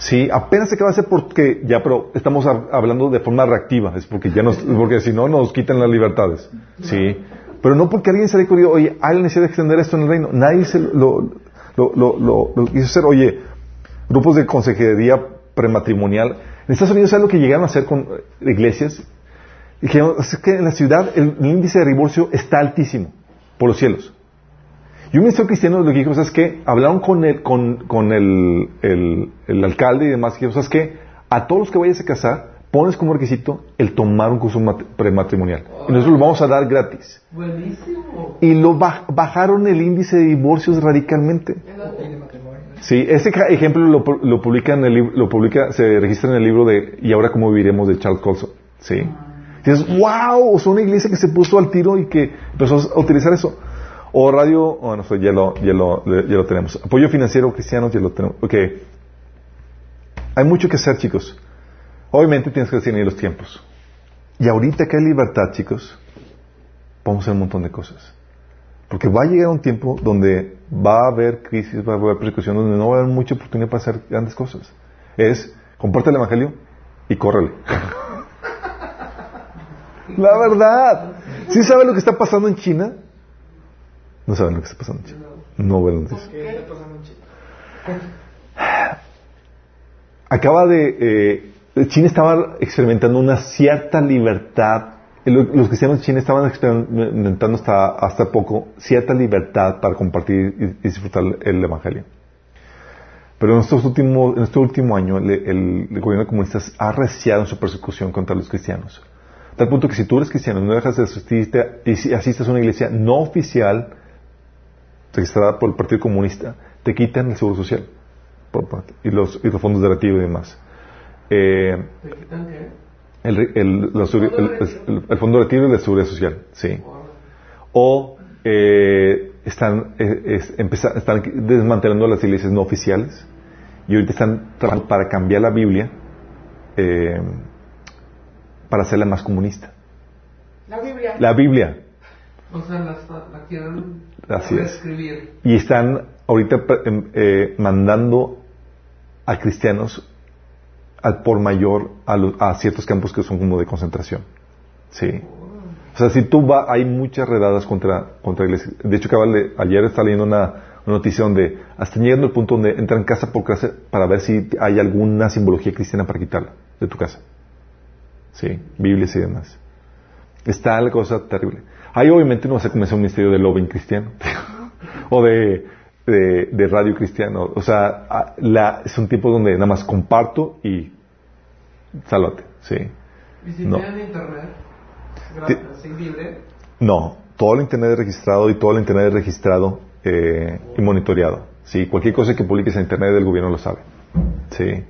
Sí, apenas se acaba de hacer porque ya, pero estamos hab- hablando de forma reactiva, es porque ya nos, porque si no nos quitan las libertades. Sí, pero no porque alguien se haya ocurrido, oye, hay la necesidad de extender esto en el reino. Nadie se lo, lo, lo, lo- lo quiso hacer. Oye, grupos de consejería prematrimonial. En Estados Unidos, ¿sabes lo que llegaron a hacer con eh, iglesias? Dijeron, es que en la ciudad el índice de divorcio está altísimo, por los cielos. Y un ministerio cristiano lo que dijo, ¿sabes qué? Hablaron con el, con, con el, el, el alcalde y demás, y dijeron, ¿sabes qué? A todos los que vayas a casar, pones como requisito el tomar un curso mat- prematrimonial. Y nosotros lo vamos a dar gratis. Buenísimo. Y lo baj- bajaron el índice de divorcios radicalmente. Sí, ese ejemplo lo, lo publica en el lo publica, se registra en el libro de Y ahora cómo viviremos de Charles Colson. Sí. Dices, wow, o sea, una iglesia que se puso al tiro y que empezó a utilizar eso. O radio, bueno, eso ya lo, ya lo, ya lo tenemos. Apoyo financiero cristiano, ya lo tenemos. Ok. Hay mucho que hacer, chicos. Obviamente tienes que definir los tiempos. Y ahorita que hay libertad, chicos, podemos hacer un montón de cosas. Porque va a llegar un tiempo donde va a haber crisis, va a haber persecución, donde no va a haber mucha oportunidad para hacer grandes cosas. Es, comparte el Evangelio y córrele. La verdad. ¿Sí saben lo que está pasando en China? No saben lo que está pasando China. No ven noticias. Acaba de... eh, China estaba experimentando una cierta libertad. eh, lo- Los cristianos de China estaban experimentando hasta, hasta poco cierta libertad para compartir y, y disfrutar el Evangelio. Pero en, estos últimos, en este último año el, el- el gobierno comunista ha arreciado en su persecución contra los cristianos. Tal punto que si tú eres cristiano y no dejas de asistir y si asistes a una iglesia no oficial registrada por el Partido Comunista, te quitan el seguro social y, los, y los fondos de retiro y demás. Eh, ¿Te quitan qué? el, el- la el- el- fondo de retiro y la seguridad social, sí. O eh, están, eh, es- están desmantelando las iglesias no oficiales y ahorita están trabajando para cambiar la Biblia eh, para hacerla más comunista. La Biblia. La Biblia. O sea, la, la quieren Así es. Y están ahorita em, eh, mandando a cristianos al por mayor a, los- a ciertos campos que son como de concentración. Sí. O sea, si tú vas, hay muchas redadas contra, contra iglesias. De hecho, acaba de- ayer estaba leyendo una noticia donde hasta llegando al punto donde entran casa por casa para ver si hay alguna simbología cristiana para quitarla de tu casa. Sí, Biblias y demás. Está la cosa terrible. Ahí obviamente no se comenzó un ministerio de loving cristiano o de, de, radio cristiano. O sea, la, es un tipo donde nada más comparto y sálvate. Sí. ¿Y si no. internet? libre? No, todo el internet es registrado y todo el internet es registrado eh, y monitoreado. Sí, cualquier cosa que publiques en internet del gobierno lo sabe. Sí.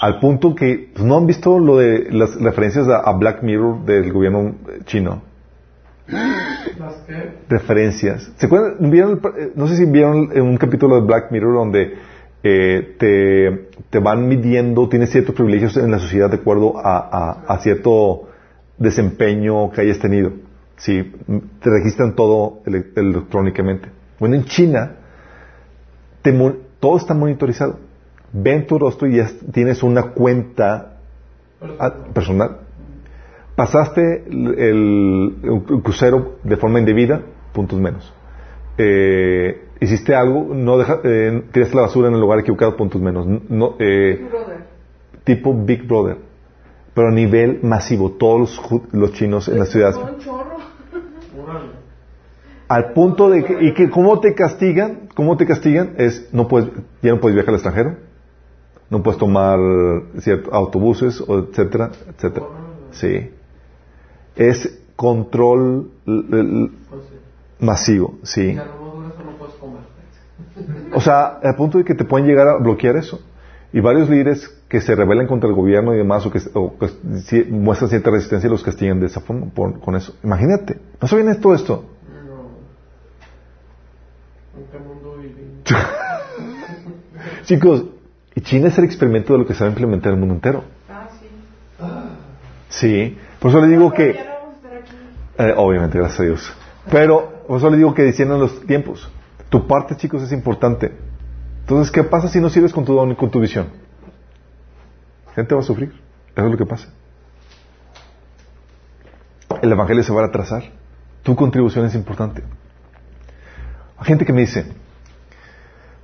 Al punto que pues, no han visto lo de las referencias a, Black Mirror del gobierno chino. Referencias. ¿Se acuerdan? Eh, no sé si vieron un capítulo de Black Mirror donde eh, te, te, van midiendo, tienes ciertos privilegios en la sociedad de acuerdo a, a, cierto desempeño que hayas tenido. Sí, te registran todo electrónicamente. Bueno, en China todo está monitorizado. Ven tu rostro y ya tienes una cuenta personal. Pasaste el, crucero de forma indebida, puntos menos. Eh, hiciste algo, no deja, eh, tiraste la basura en el lugar equivocado, puntos menos. No, eh, tipo Big Brother, pero a nivel masivo, todos los, chinos en las ciudades. Al punto de que, y que cómo te castigan, cómo te castigan es, no puedes, ya no puedes viajar al extranjero, no puedes tomar ciertos autobuses, etcétera, etcétera. Sí. Es control masivo, sí. O sea, al punto de que te pueden llegar a bloquear eso. Y varios líderes que se rebelen contra el gobierno y demás, o que, muestran cierta resistencia, los castigan de esa forma, con eso. Imagínate, ¿no sabían todo esto? Chicos, y China es el experimento de lo que se va a implementar en el mundo entero. Ah, sí. Sí, por eso le digo que... Eh, obviamente, gracias a Dios. Pero, por eso le digo que diciendo los tiempos. Tu parte, chicos, es importante. Entonces, ¿qué pasa si no sirves con tu don y con tu visión? La gente va a sufrir. Eso es lo que pasa. El evangelio se va a atrasar. Tu contribución es importante. Hay gente que me dice,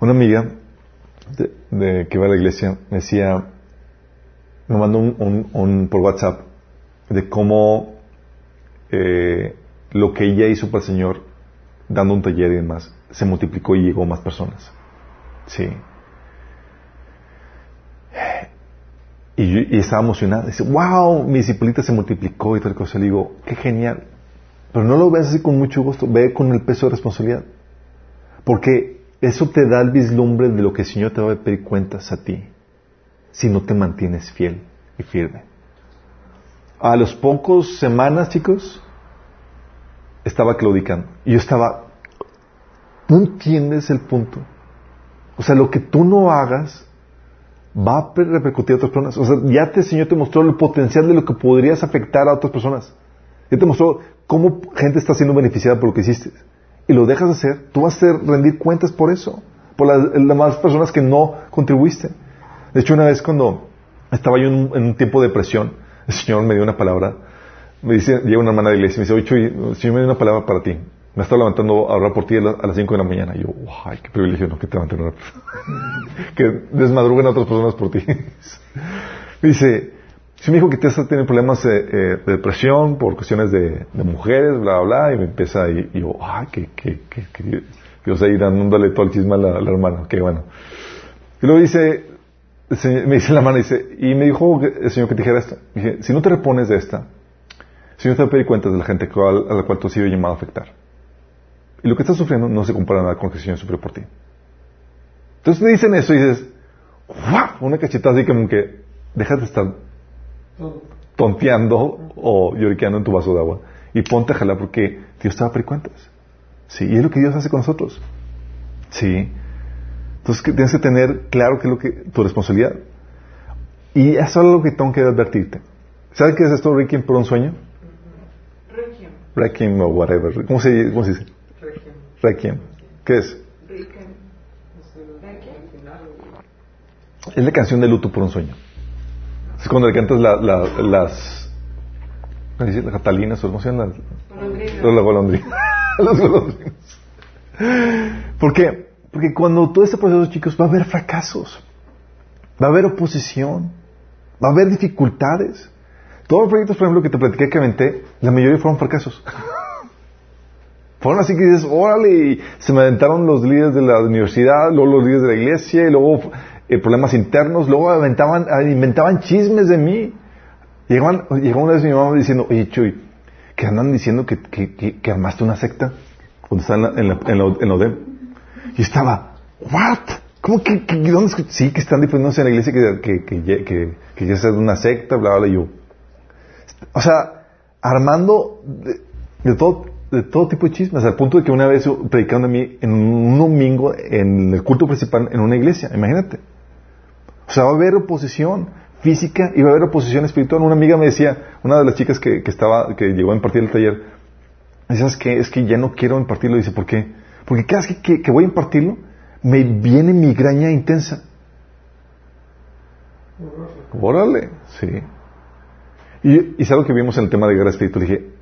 una amiga que va a la iglesia me decía, me mandó un, por WhatsApp de cómo eh, lo que ella hizo para el Señor, dando un taller y demás, se multiplicó y llegó a más personas. Sí. Y, estaba emocionada. Dice, wow, mi disciplita se multiplicó y tal cosa. Le digo, qué genial. Pero no lo ves así con mucho gusto, ve con el peso de responsabilidad. Porque eso te da el vislumbre de lo que el Señor te va a pedir cuentas a ti si no te mantienes fiel y firme. A los pocos semanas, chicos, estaba claudicando. Y yo estaba, ¿no entiendes el punto? O sea, lo que tú no hagas va a repercutir a otras personas. O sea, ya te, Señor te mostró el potencial de lo que podrías afectar a otras personas. Ya te mostró cómo gente está siendo beneficiada por lo que hiciste y lo dejas de hacer, tú vas a rendir cuentas por eso, por las demás personas que no contribuiste. De hecho, una vez cuando estaba yo en un, tiempo de presión, el Señor me dio una palabra, me dice, llega una hermana de iglesia y me dice, oye, el Señor me dio una palabra para ti. Me está levantando a hablar por ti a, las 5 de la mañana. Y yo, ay, qué privilegio, ¿no? Que te levanten que desmadruguen a otras personas por ti. me dice, Sí me dijo que te estás teniendo problemas eh, de depresión por cuestiones de, mujeres, bla, bla, y me empieza y, y yo, ay, que, que, que, que Dios ahí dándole todo el chisme a la, hermana, qué bueno. Y luego dice, me dice la mano, y me dijo el Señor que te dijera esto. dije, si no te repones de esta, el Señor te va a cuentas de la gente a la cual tú has sido llamado a afectar. Y lo que estás sufriendo no se compara nada con lo que el Señor sufrió por ti. Entonces te dicen eso y dices, ¡guau! Una cachetada así como que, déjate de estar tonteando o lloriqueando en tu vaso de agua. Y ponte a jalar porque Dios te va a pedir cuentas. Sí, y es lo que Dios hace con nosotros. Sí. Entonces tienes que tener claro que es lo que tu responsabilidad. Y eso es algo que tengo que advertirte. ¿Sabes qué es esto, Requiem por un sueño? Requiem. Requiem o whatever. ¿Cómo se, cómo se dice? Requiem. Requiem. ¿Qué es? Requiem. Es la canción de luto por un sueño. Es cuando le cantas la, la, las. ¿Cómo Las catalinas, o cómo se llaman? Las golondrinas. Los golondrinas. ¿Por qué? Porque cuando todo este proceso, chicos, va a haber fracasos, va a haber oposición, va a haber dificultades. Todos los proyectos, por ejemplo, que te platiqué que aventé, la mayoría fueron fracasos. fueron así que dices, órale, se me aventaron los líderes de la universidad, luego los líderes de la iglesia, y luego eh, problemas internos, luego aventaban, ah, inventaban chismes de mí. Llegaban, llegó una vez mi mamá diciendo, oye Chuy, que andan diciendo que, que, armaste una secta cuando en la, en. Y estaba, ¿what? ¿Cómo que, dónde Sí, que están difundiéndose en la iglesia que, que, que, que, ya es una secta, bla, bla, y yo. O sea, armando de, todo, de todo tipo de chismes, al punto de que una vez predicando a mí en un domingo en el culto principal en una iglesia, imagínate. O sea, va a haber oposición física y va a haber oposición espiritual. Una amiga me decía, una de las chicas que, que estaba, que llegó a impartir el taller, me decía, es que, es que ya no quiero impartirlo. Dice, ¿por qué? Porque cada vez que, voy a impartirlo, me viene migraña intensa. Órale, sí. Y, y es algo que vimos en el tema de guerra espiritual. Dije,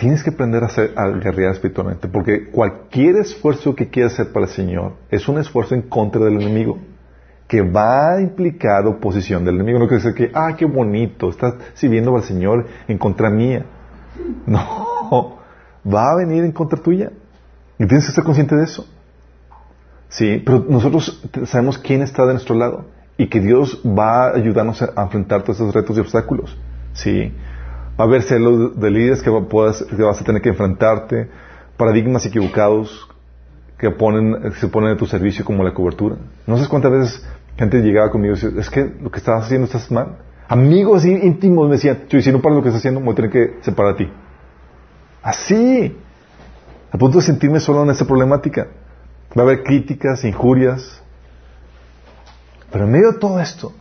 tienes que aprender a, hacer, a espiritualmente, porque cualquier esfuerzo que quieras hacer para el Señor es un esfuerzo en contra del enemigo que va a implicar oposición del enemigo. No quiere decir que, ah, qué bonito, estás sirviendo al Señor en contra mía. No, va a venir en contra tuya. Y tienes que estar consciente de eso. Sí, pero nosotros sabemos quién está de nuestro lado y que Dios va a ayudarnos a enfrentar todos esos retos y obstáculos. Sí, va a haber celos de líderes que, vas a tener que enfrentarte, paradigmas equivocados que se ponen a tu servicio como la cobertura. No sé cuántas veces gente llegaba conmigo y decía, es que lo que estás haciendo estás mal. Amigos íntimos me decían, si no para lo que estás haciendo, me voy a tener que separar a ti. Así. A punto de sentirme solo en esta problemática. Va a haber críticas, injurias. Pero en medio de todo esto,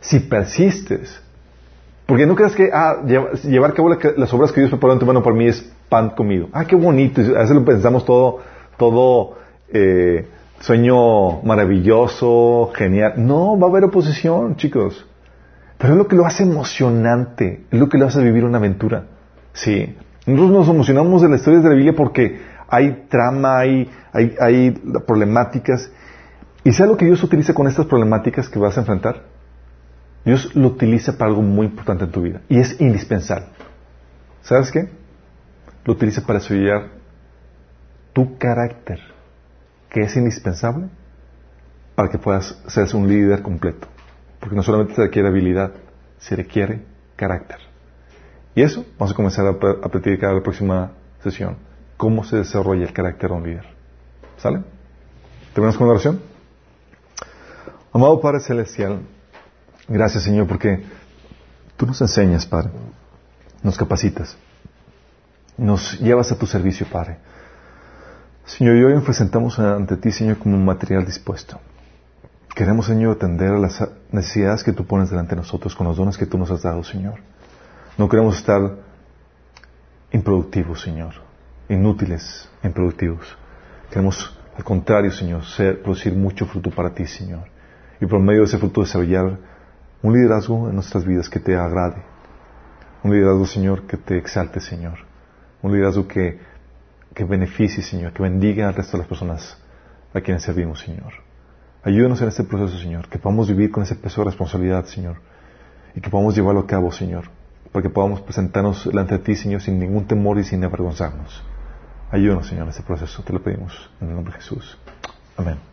si persistes, porque no creas que ah, llevar a cabo las obras que Dios preparó mano para mí es pan comido. Ah, qué bonito. A veces lo pensamos todo, todo eh, sueño maravilloso, genial. No, va a haber oposición, chicos. Pero es lo que lo hace emocionante, es lo que lo hace vivir una aventura. Sí. Nosotros nos emocionamos de las historias de la Biblia porque hay trama, hay, hay, hay problemáticas. ¿Y sabes lo que Dios utiliza con estas problemáticas que vas a enfrentar? Dios lo utiliza para algo muy importante en tu vida y es indispensable. ¿Sabes qué? Lo utiliza para estudiar tu carácter que es indispensable para que puedas ser un líder completo. Porque no solamente se requiere habilidad, se requiere carácter. Y eso vamos a comenzar a, platicar en la próxima sesión. Cómo se desarrolla el carácter de un líder. ¿Sale? ¿Terminamos con una oración? Amado Padre Celestial, gracias Señor porque tú nos enseñas, Padre. Nos capacitas. Nos llevas a tu servicio, Padre Señor, y hoy nos presentamos ante ti, Señor, como un material dispuesto. Queremos, Señor, atender a las necesidades que tú pones delante de nosotros con los dones que tú nos has dado, Señor. No queremos estar improductivos, Señor, inútiles, improductivos. Queremos, al contrario, Señor, producir mucho fruto para ti, Señor. Y por medio de ese fruto desarrollar un liderazgo en nuestras vidas que te agrade. Un liderazgo, Señor, que te exalte, Señor. Un liderazgo que que beneficie, Señor, que bendiga al resto de las personas a quienes servimos, Señor. Ayúdanos en este proceso, Señor, que podamos vivir con ese peso de responsabilidad, Señor, y que podamos llevarlo a cabo, Señor, para que podamos presentarnos delante de ti, Señor, sin ningún temor y sin avergonzarnos. Ayúdanos, Señor, en este proceso, te lo pedimos en el nombre de Jesús. Amén.